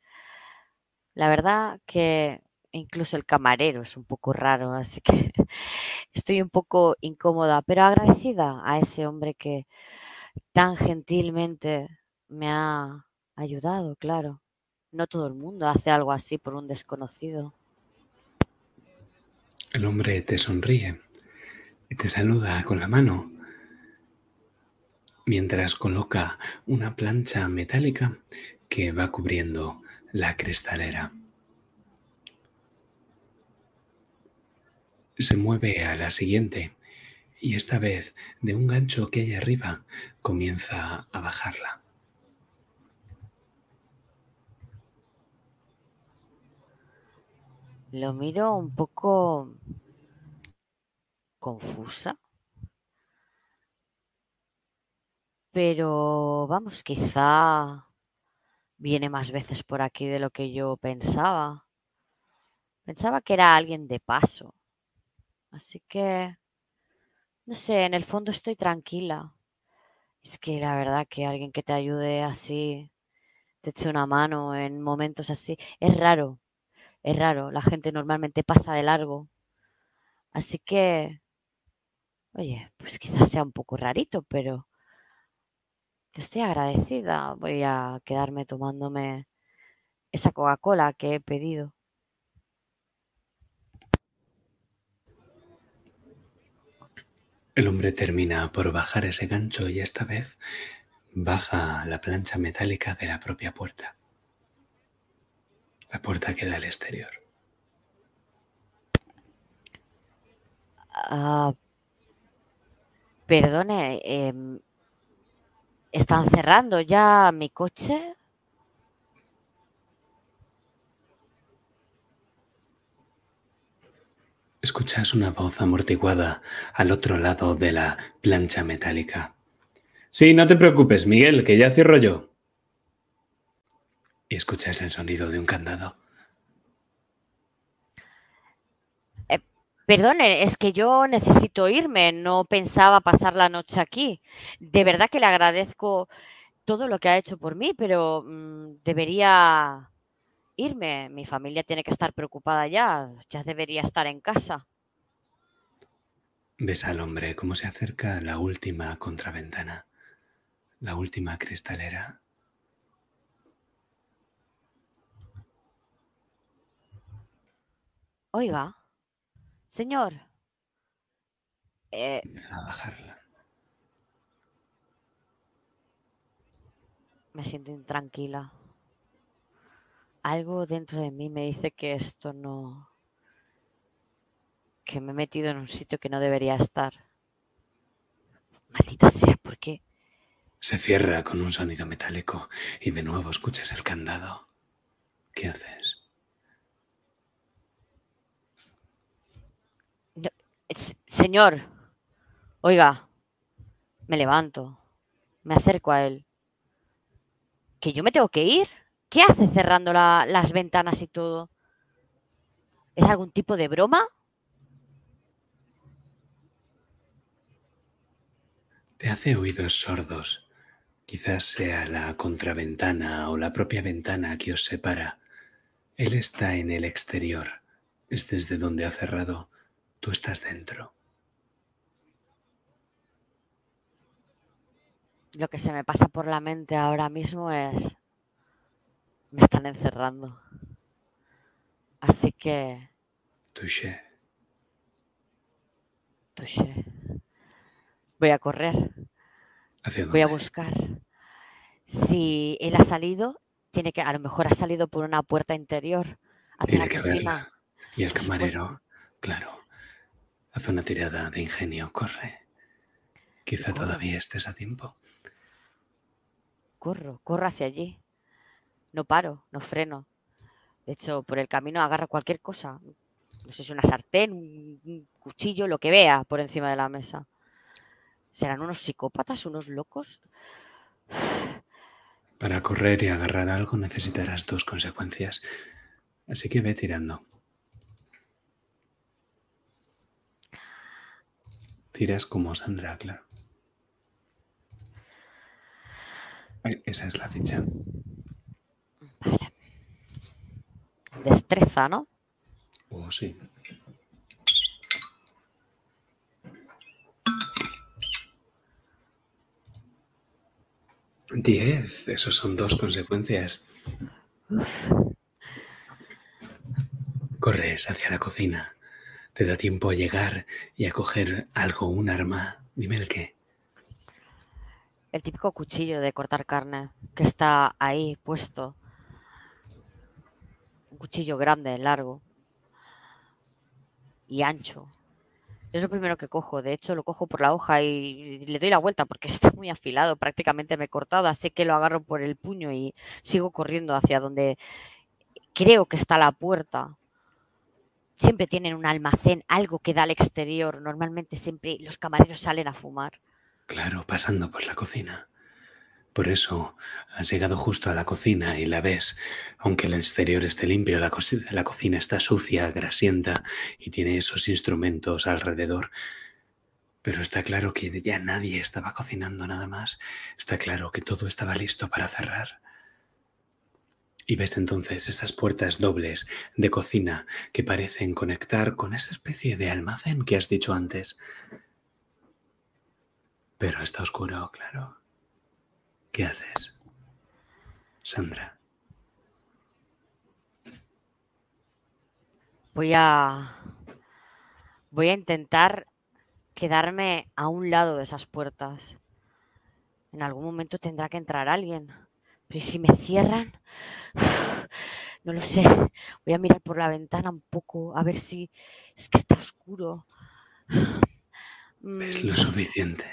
La verdad que incluso el camarero es un poco raro, así que *laughs* estoy un poco incómoda, pero agradecida a ese hombre que tan gentilmente me ha ayudado, claro. No todo el mundo hace algo así por un desconocido. El hombre te sonríe y te saluda con la mano mientras coloca una plancha metálica que va cubriendo la cristalera. Se mueve a la siguiente y esta vez de un gancho que hay arriba comienza a bajarla. Lo miro un poco confusa. Pero vamos, quizá viene más veces por aquí de lo que yo pensaba. Pensaba que era alguien de paso. Así que, no sé, en el fondo estoy tranquila. Es que la verdad que alguien que te ayude así, te eche una mano en momentos así, es raro. Es raro. La gente normalmente pasa de largo. Así que, oye, pues quizás sea un poco rarito, pero Estoy agradecida. Voy a quedarme tomándome esa Coca-Cola que he pedido. El hombre termina por bajar ese gancho y esta vez baja la plancha metálica de la propia puerta. La puerta queda al exterior. Ah, perdone, em, ¿Están cerrando ya mi coche? Escuchas una voz amortiguada al otro lado de la plancha metálica. Sí, no te preocupes, Miguel, que ya cierro yo. Y escuchas el sonido de un candado. Perdone, es que yo necesito irme, no pensaba pasar la noche aquí. De verdad que le agradezco todo lo que ha hecho por mí, pero mm, debería irme. Mi familia tiene que estar preocupada ya, ya debería estar en casa. Ves al hombre cómo se acerca la última contraventana, la última cristalera. Oiga. Señor. Eh, a bajarla. Me siento intranquila. Algo dentro de mí me dice que esto no... que me he metido en un sitio que no debería estar. Maldita sea, ¿por qué? Se cierra con un sonido metálico y de nuevo escuchas el candado. ¿Qué haces? Señor, oiga, me levanto, me acerco a él. ¿Que yo me tengo que ir? ¿Qué hace cerrando las ventanas y todo? ¿Es algún tipo de broma? Te hace oídos sordos. Quizás sea la contraventana o la propia ventana que os separa. Él está en el exterior. Es desde donde ha cerrado. Tú estás dentro. Lo que se me pasa por la mente ahora mismo es, me están encerrando. Así que, Touché. touché. Voy a correr, ¿Hacia voy a dónde? buscar. Si él ha salido, tiene que, a lo mejor ha salido por una puerta interior hacia Tiene la que verla. Y el camarero, claro, hace una tirada de ingenio. Corre. Quizá corro. todavía estés a tiempo. Corro, corro hacia allí. No paro, no freno. De hecho, por el camino agarro cualquier cosa. No sé si una sartén, un cuchillo, lo que vea por encima de la mesa. ¿Serán unos psicópatas, unos locos? Para correr y agarrar algo necesitarás dos consecuencias. Así que ve tirando. Tiras como Sandra, claro. Ay, esa es la ficha. Vale. Destreza, ¿no? Oh, sí. Diez. Esos son dos consecuencias. Corres hacia la cocina. Te da tiempo a llegar y a coger algo, un arma. Dime el qué. El típico cuchillo de cortar carne que está ahí puesto. Un cuchillo grande, largo y ancho. Es lo primero que cojo. De hecho, lo cojo por la hoja y le doy la vuelta porque *laughs* está muy afilado. Prácticamente me he cortado, así que lo agarro por el puño y sigo corriendo hacia donde creo que está la puerta. Siempre tienen un almacén, algo que da al exterior. Normalmente siempre los camareros salen a fumar. Claro, pasando por la cocina. Por eso has llegado justo a la cocina y la ves, aunque el exterior esté limpio, la, la cocina está sucia, grasienta y tiene esos instrumentos alrededor. Pero está claro que ya nadie estaba cocinando nada más. Está claro que todo estaba listo para cerrar. Y ves entonces esas puertas dobles de cocina que parecen conectar con esa especie de almacén que has dicho antes. Pero está oscuro, claro. ¿Qué haces? Sandra, Voy a. Voy a intentar quedarme a un lado de esas puertas. En algún momento tendrá que entrar alguien. Pero ¿y si me cierran? *sighs* No lo sé. Voy a mirar por la ventana un poco a ver si. Es que está oscuro. *sighs* ¿ves Mm, lo suficiente?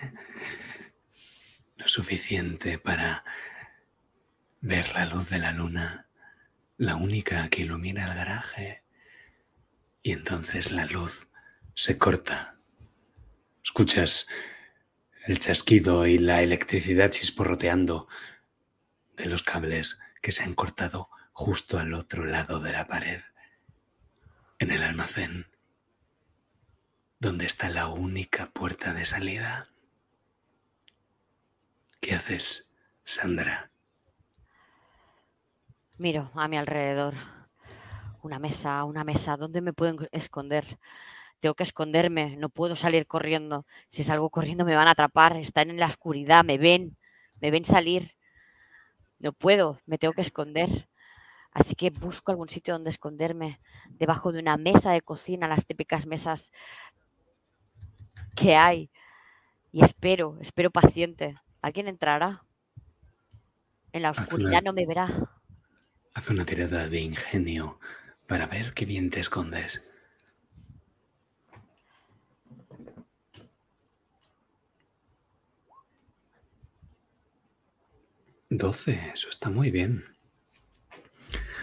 Lo suficiente para ver la luz de la luna, la única que ilumina el garaje. Y entonces la luz se corta. Escuchas el chasquido y la electricidad chisporroteando de los cables que se han cortado justo al otro lado de la pared, en el almacén, donde está la única puerta de salida. ¿Qué haces, Sandra? Miro a mi alrededor. Una mesa, una mesa. ¿Dónde me puedo esconder? Tengo que esconderme. No puedo salir corriendo. Si salgo corriendo me van a atrapar. Están en la oscuridad. Me ven. Me ven salir. No puedo. Me tengo que esconder. Así que busco algún sitio donde esconderme. Debajo de una mesa de cocina, las típicas mesas que hay. Y espero, espero paciente. ¿Alguien entrará? En la una- oscuridad no me verá. Haz una tirada de ingenio para ver qué bien te escondes. Doce, eso está muy bien.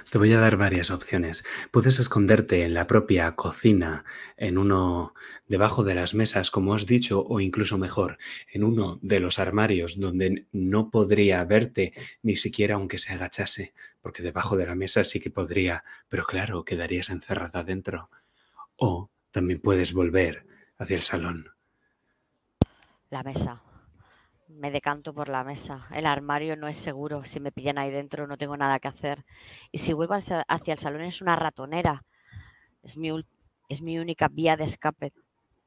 Te voy a dar varias opciones. Puedes esconderte en la propia cocina, en uno debajo de las mesas, como has dicho, o incluso mejor, en uno de los armarios donde no podría verte ni siquiera aunque se agachase, porque debajo de la mesa sí que podría, pero claro, quedarías encerrada dentro. O también puedes volver hacia el salón. La mesa. Me decanto por la mesa. El armario no es seguro. Si me pillan ahí dentro no tengo nada que hacer. Y si vuelvo hacia, el salón es una ratonera. Es mi, es mi única vía de escape.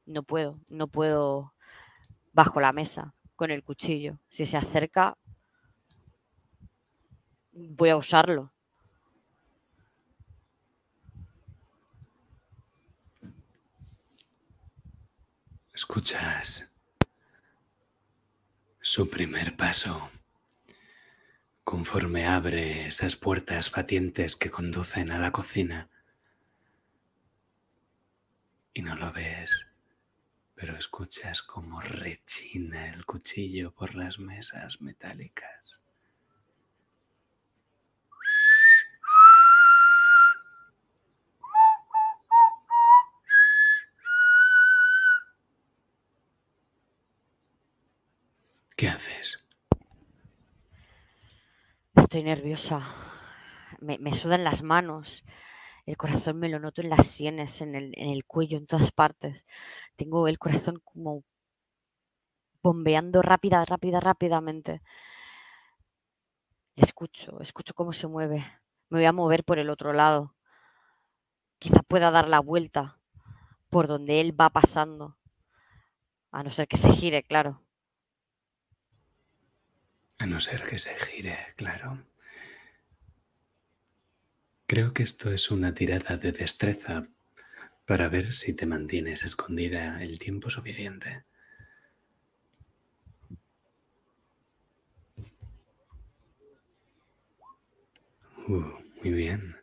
No puedo, no puedo bajo la mesa con el cuchillo. Si se acerca, voy a usarlo. Escuchas su primer paso conforme abre esas puertas batientes que conducen a la cocina. Y no lo ves, pero escuchas cómo rechina el cuchillo por las mesas metálicas. ¿Qué haces? Estoy nerviosa. Me, sudan las manos. El corazón me lo noto en las sienes, en el, en el cuello, en todas partes. Tengo el corazón como bombeando rápida, rápida, rápidamente. Escucho, escucho cómo se mueve. Me voy a mover por el otro lado. Quizá pueda dar la vuelta por donde él va pasando. A no ser que se gire, claro. A no ser que se gire, claro. Creo que esto es una tirada de destreza para ver si te mantienes escondida el tiempo suficiente. Uh, muy bien.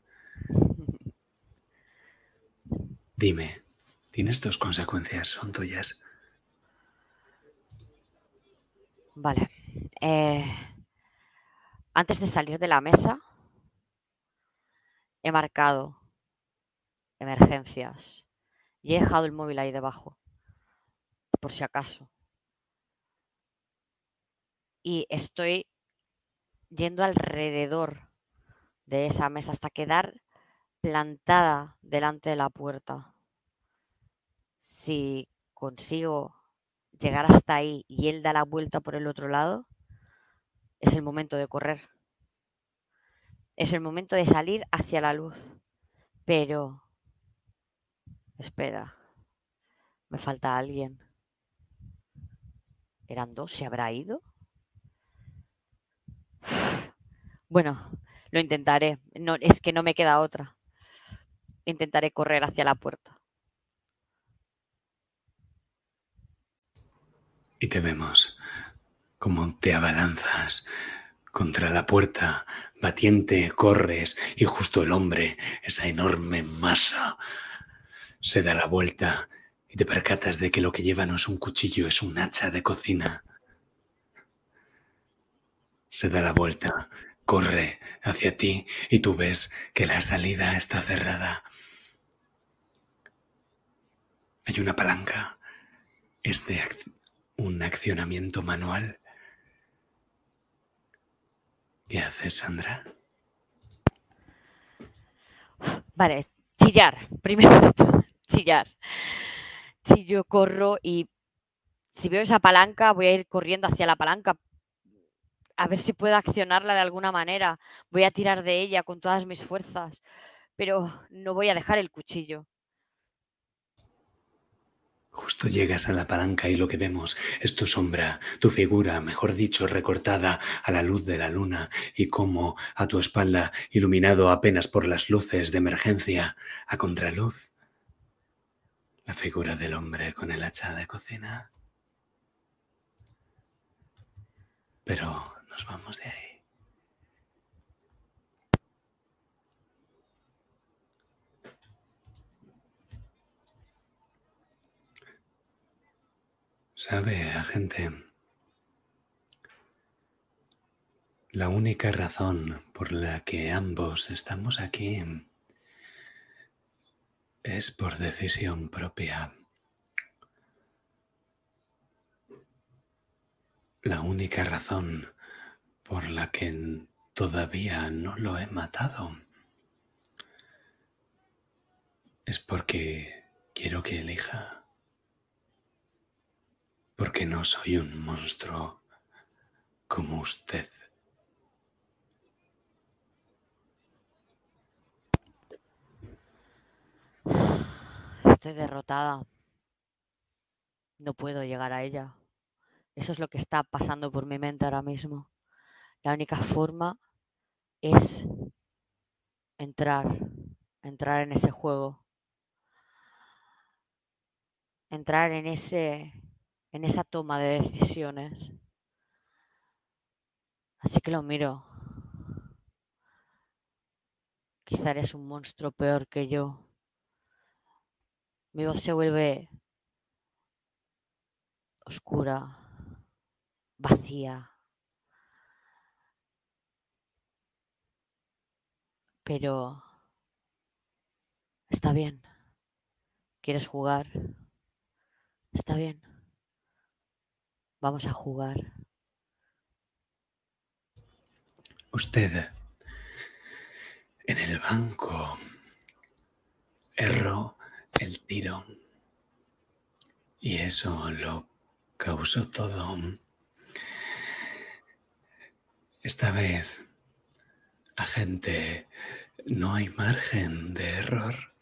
Dime, ¿tienes dos consecuencias? ¿Son tuyas? Vale. Eh, antes de salir de la mesa, he marcado emergencias y he dejado el móvil ahí debajo, por si acaso. Y estoy yendo alrededor de esa mesa hasta quedar plantada delante de la puerta. Si consigo llegar hasta ahí y él da la vuelta por el otro lado, es el momento de correr. Es el momento de salir hacia la luz. Pero... Espera. Me falta alguien. ¿Eran dos? ¿Se habrá ido? *sighs* Bueno, lo intentaré. No, es que no me queda otra. Intentaré correr hacia la puerta. Y te vemos como te abalanzas contra la puerta, batiente, corres y justo el hombre, esa enorme masa, se da la vuelta y te percatas de que lo que lleva no es un cuchillo, es un hacha de cocina. Se da la vuelta, corre hacia ti y tú ves que la salida está cerrada. Hay una palanca. Es de un accionamiento manual. ¿Qué haces, Sandra? Vale, chillar. Primero chillar. Si yo corro y si veo esa palanca, voy a ir corriendo hacia la palanca. A ver si puedo accionarla de alguna manera. Voy a tirar de ella con todas mis fuerzas. Pero no voy a dejar el cuchillo. Justo llegas a la palanca y lo que vemos es tu sombra, tu figura, mejor dicho, recortada a la luz de la luna y como a tu espalda, iluminado apenas por las luces de emergencia, a contraluz, la figura del hombre con el hacha de cocina. Pero nos vamos de ahí. Sabe, agente, la única razón por la que ambos estamos aquí es por decisión propia. La única razón por la que todavía no lo he matado es porque quiero que elija porque no soy un monstruo como usted. Estoy derrotada. No puedo llegar a ella. Eso es lo que está pasando por mi mente ahora mismo. La única forma es entrar, entrar en ese juego. Entrar en ese en esa toma de decisiones. Así que lo miro. Quizá eres un monstruo peor que yo. Mi voz se vuelve oscura, vacía. Pero está bien. ¿Quieres jugar? Está bien. Vamos a jugar. Usted en el banco erró el tiro y eso lo causó todo. Esta vez, agente, no hay margen de error.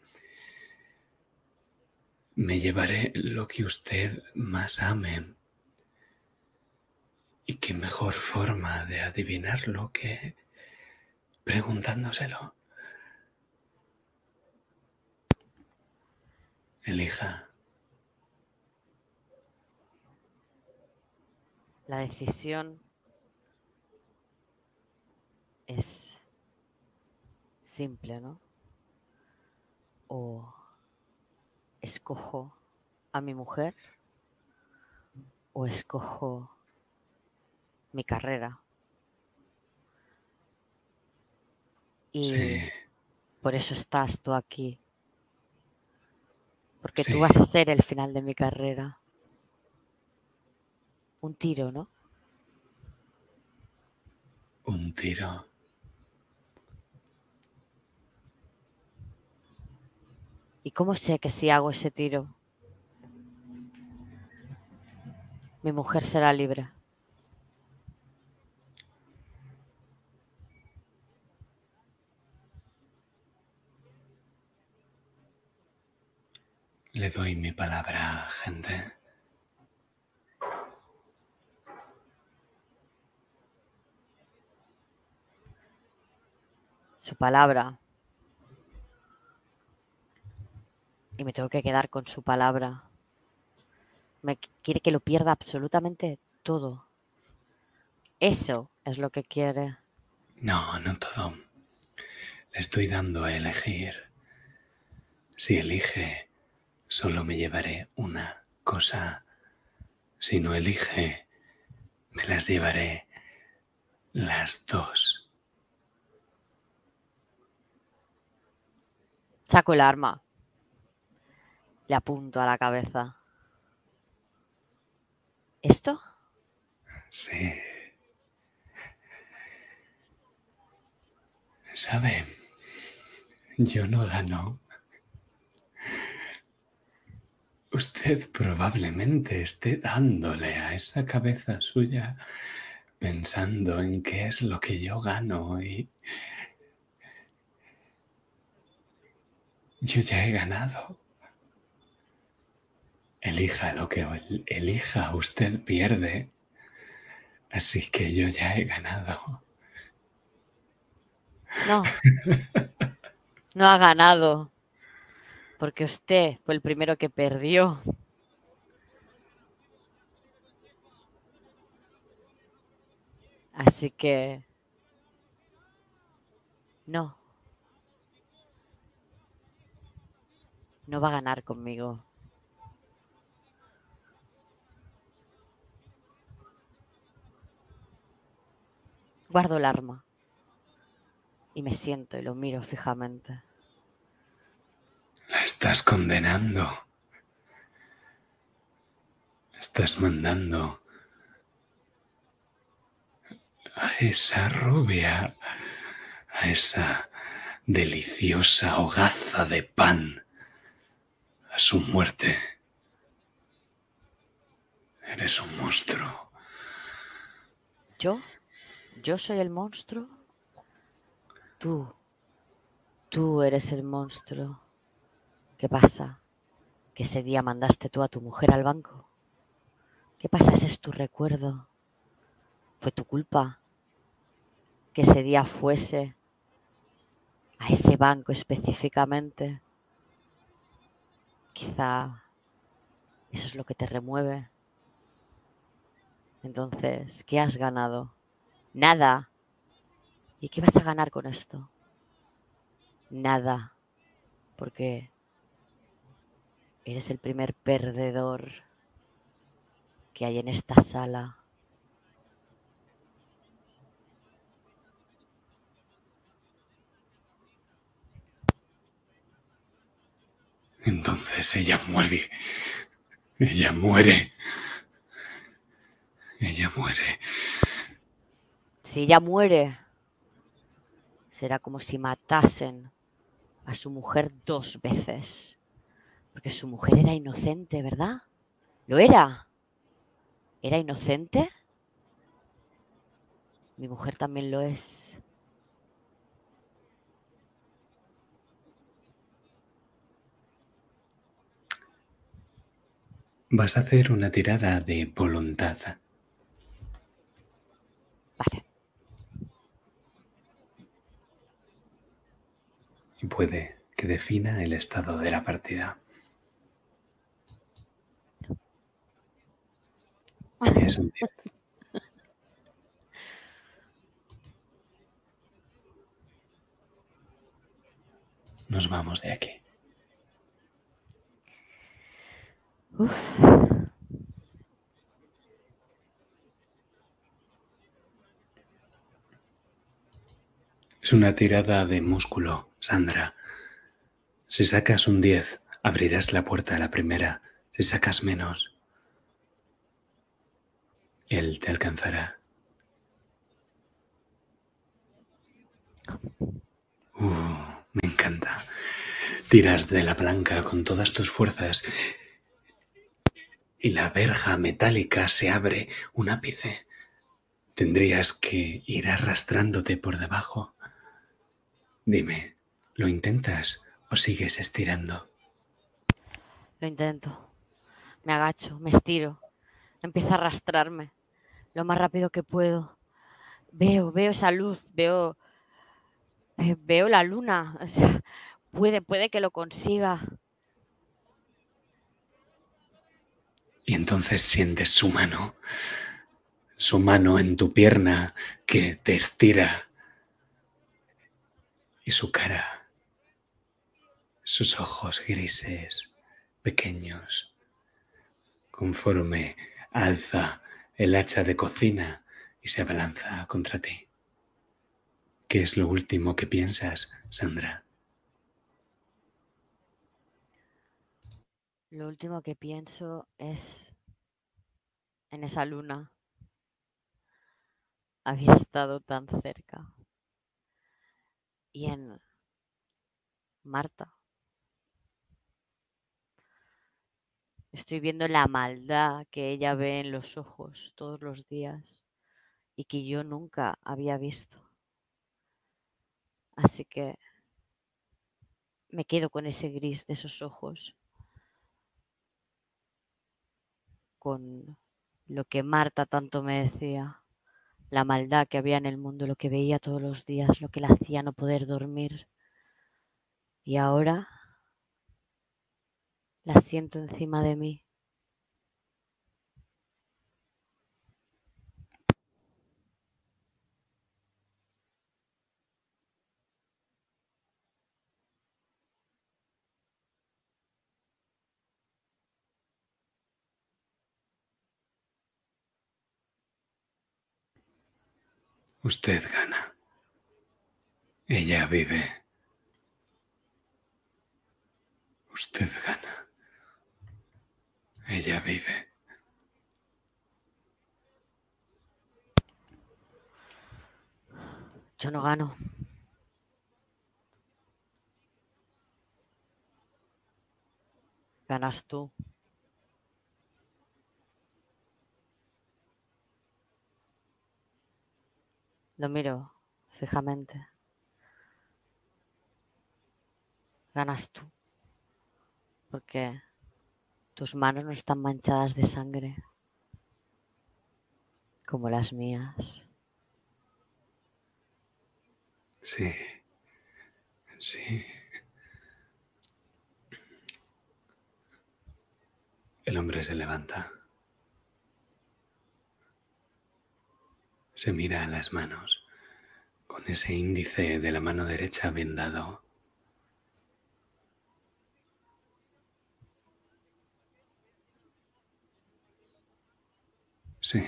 Me llevaré lo que usted más ame y qué mejor forma de adivinarlo que preguntándoselo. Elija. La decisión es simple, ¿no? O escojo a mi mujer o escojo mi carrera. Y por eso estás tú aquí. Porque tú vas a ser el final de mi carrera. Un tiro, ¿no? Un tiro. ¿Y cómo sé que si hago ese tiro, mi mujer será libre? Le doy mi palabra, gente. Su palabra. Y me tengo que quedar con su palabra. Me quiere que lo pierda absolutamente todo. Eso es lo que quiere. No, no todo. Le estoy dando a elegir. Si elige solo me llevaré una cosa. Si no elige, me las llevaré las dos. Saco el arma. Le apunto a la cabeza. ¿Esto? Sí. ¿Sabe? Yo no gano Usted probablemente esté dándole a esa cabeza suya pensando en qué es lo que yo gano y yo ya he ganado. Elija lo que elija, usted pierde. Así que yo ya he ganado. No. No ha ganado porque usted fue el primero que perdió. Así que... No. No va a ganar conmigo. Guardo el arma y me siento y lo miro fijamente. La estás condenando. Estás mandando a esa rubia, a esa deliciosa hogaza de pan, a su muerte. Eres un monstruo. ¿Yo? ¿Yo soy el monstruo? Tú. Tú eres el monstruo. ¿Qué pasa? ¿Que ese día mandaste tú a tu mujer al banco? ¿Qué pasa? Ese es tu recuerdo. Fue tu culpa que ese día fuese a ese banco específicamente. Quizá eso es lo que te remueve. Entonces, ¿qué has ganado? Nada. ¿Y qué vas a ganar con esto? Nada. Porque eres el primer perdedor que hay en esta sala. Entonces ella muere. Ella muere. Ella muere. Si ella muere, será como si matasen a su mujer dos veces. Porque su mujer era inocente, ¿verdad? ¿Lo era? ¿Era inocente? Mi mujer también lo es. Vas a hacer una tirada de voluntad. Vale. Y puede que defina el estado de la partida. Es un diez. Nos vamos de aquí. Uf. Es una tirada de músculo, Sandra. Si sacas un 10, abrirás la puerta a la primera. Si sacas menos, él te alcanzará. Uh, me encanta. Tiras de la palanca con todas tus fuerzas y la verja metálica se abre un ápice. Tendrías que ir arrastrándote por debajo. Dime, ¿lo intentas o sigues estirando? Lo intento. Me agacho, me estiro. Empiezo a arrastrarme lo más rápido que puedo. Veo, veo esa luz, veo, ve- veo la luna. O sea, puede, puede que lo consiga. Y entonces sientes su mano, su mano en tu pierna que te estira. Y su cara, sus ojos grises, pequeños, conforme alza el hacha de cocina y se abalanza contra ti. ¿Qué es lo último que piensas, Sandra? Lo último que pienso es en esa luna. Había estado tan cerca. Y en Marta. Estoy viendo la maldad que ella ve en los ojos todos los días y que yo nunca había visto. Así que me quedo con ese gris de esos ojos, con lo que Marta tanto me decía, la maldad que había en el mundo, lo que veía todos los días, lo que la hacía no poder dormir. Y ahora la siento encima de mí. Usted gana. Ella vive. Usted gana. Ella vive. Yo no gano. Ganas tú. Lo miro fijamente. Ganas tú. Porque tus manos no están manchadas de sangre como las mías. Sí, sí. El hombre se levanta. Se mira a las manos con ese índice de la mano derecha vendado. Sí.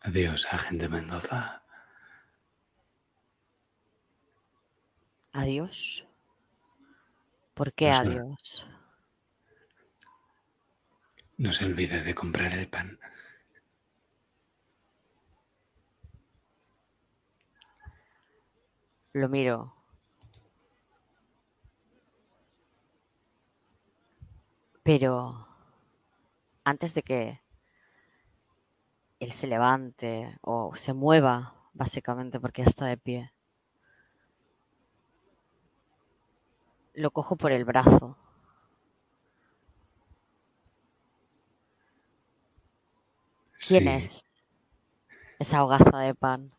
Adiós, agente Mendoza. Adiós. ¿Por qué adiós? No se olvide de comprar el pan. Lo miro. Pero antes de que él se levante o se mueva, básicamente porque ya está de pie, lo cojo por el brazo. ¿Quién Sí, es esa hogaza de pan?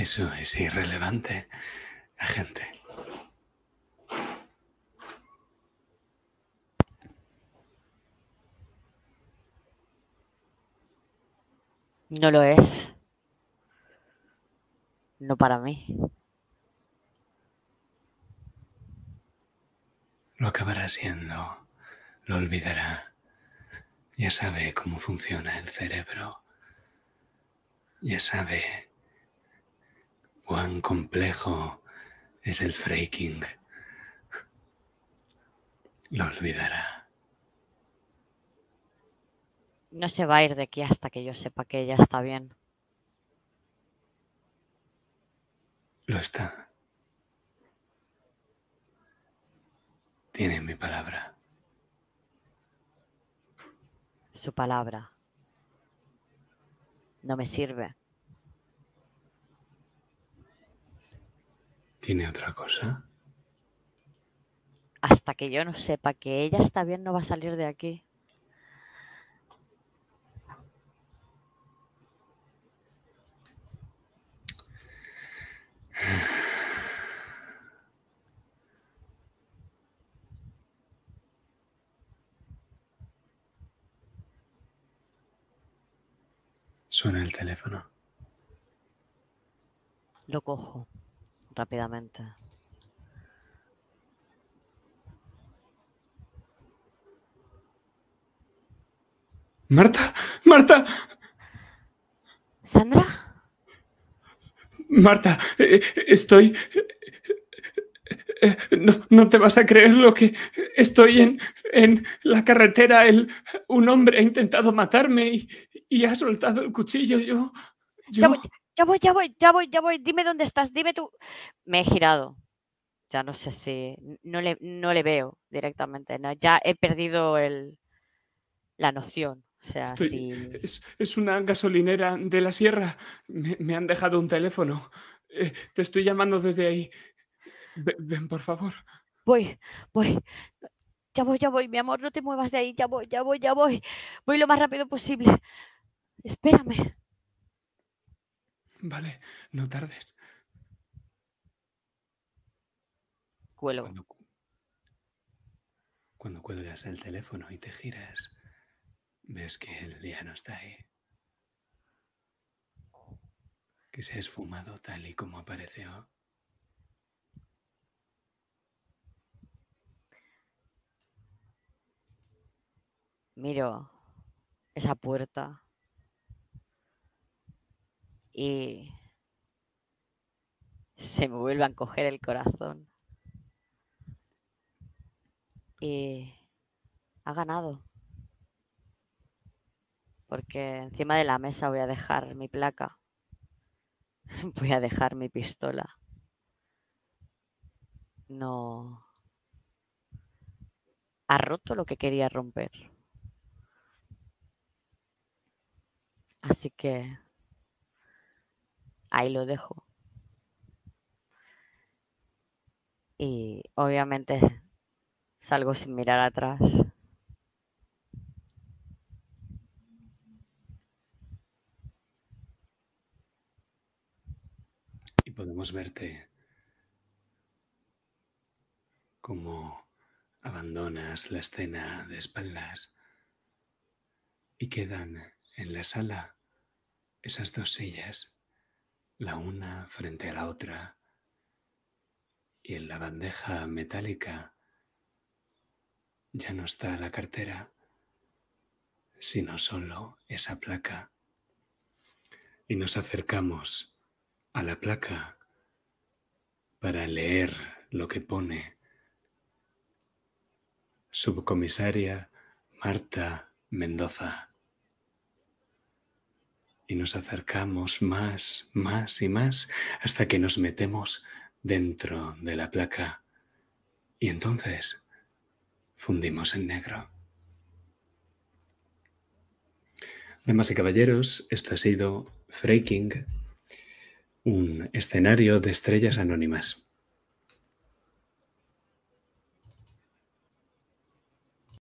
Eso es irrelevante, agente. No lo es. No para mí. Lo acabará siendo. Lo olvidará. Ya sabe cómo funciona el cerebro. Ya sabe cuán complejo es el freaking. Lo olvidará. No se va a ir de aquí hasta que yo sepa que ella está bien. Lo está. Tiene mi palabra. Su palabra. No me sirve. ¿Tiene otra cosa? Hasta que yo no sepa que ella está bien, no va a salir de aquí. Suena el teléfono. Lo cojo rápidamente. Marta, Marta, ¿Sandra? Marta, eh, estoy... eh, No, no te vas a creer lo que estoy en, en la carretera. El, un hombre ha intentado matarme y, y ha soltado el cuchillo. Yo, Ya yo, voy, ya voy, ya voy, ya voy, ya voy. Dime dónde estás, dime tú. Me he girado. Ya no sé si. No le, no le veo directamente. ¿no? Ya he perdido el, la noción. O sea, Estoy- si. es, es una gasolinera de la sierra. Me, me han dejado un teléfono. Eh, te estoy llamando desde ahí. Ve- ven, por favor. Voy, voy. Ya voy, ya voy, mi amor, no te muevas de ahí. Ya voy, ya voy, ya voy. Voy lo más rápido posible. Espérame. Vale, no tardes. Cuelo. Cuando, cu- cuando cuelgas el teléfono y te giras, ves que él ya no está ahí. Que se ha esfumado tal y como apareció. Miro esa puerta y se me vuelve a encoger el corazón. Y ha ganado. porque encima de la mesa voy a dejar mi placa. *laughs* Voy a dejar mi pistola. No. Ha roto lo que quería romper. Así que ahí lo dejo. Y obviamente salgo sin mirar atrás. Y podemos verte como abandonas la escena de espaldas y quedan en la sala esas dos sillas, la una frente a la otra, y en la bandeja metálica ya no está la cartera, sino solo esa placa. Y nos acercamos a la placa para leer lo que pone subcomisaria Marta Mendoza y nos acercamos más, más y más hasta que nos metemos dentro de la placa y entonces fundimos en negro. Damas y caballeros, esto ha sido Freaking, un escenario de estrellas anónimas.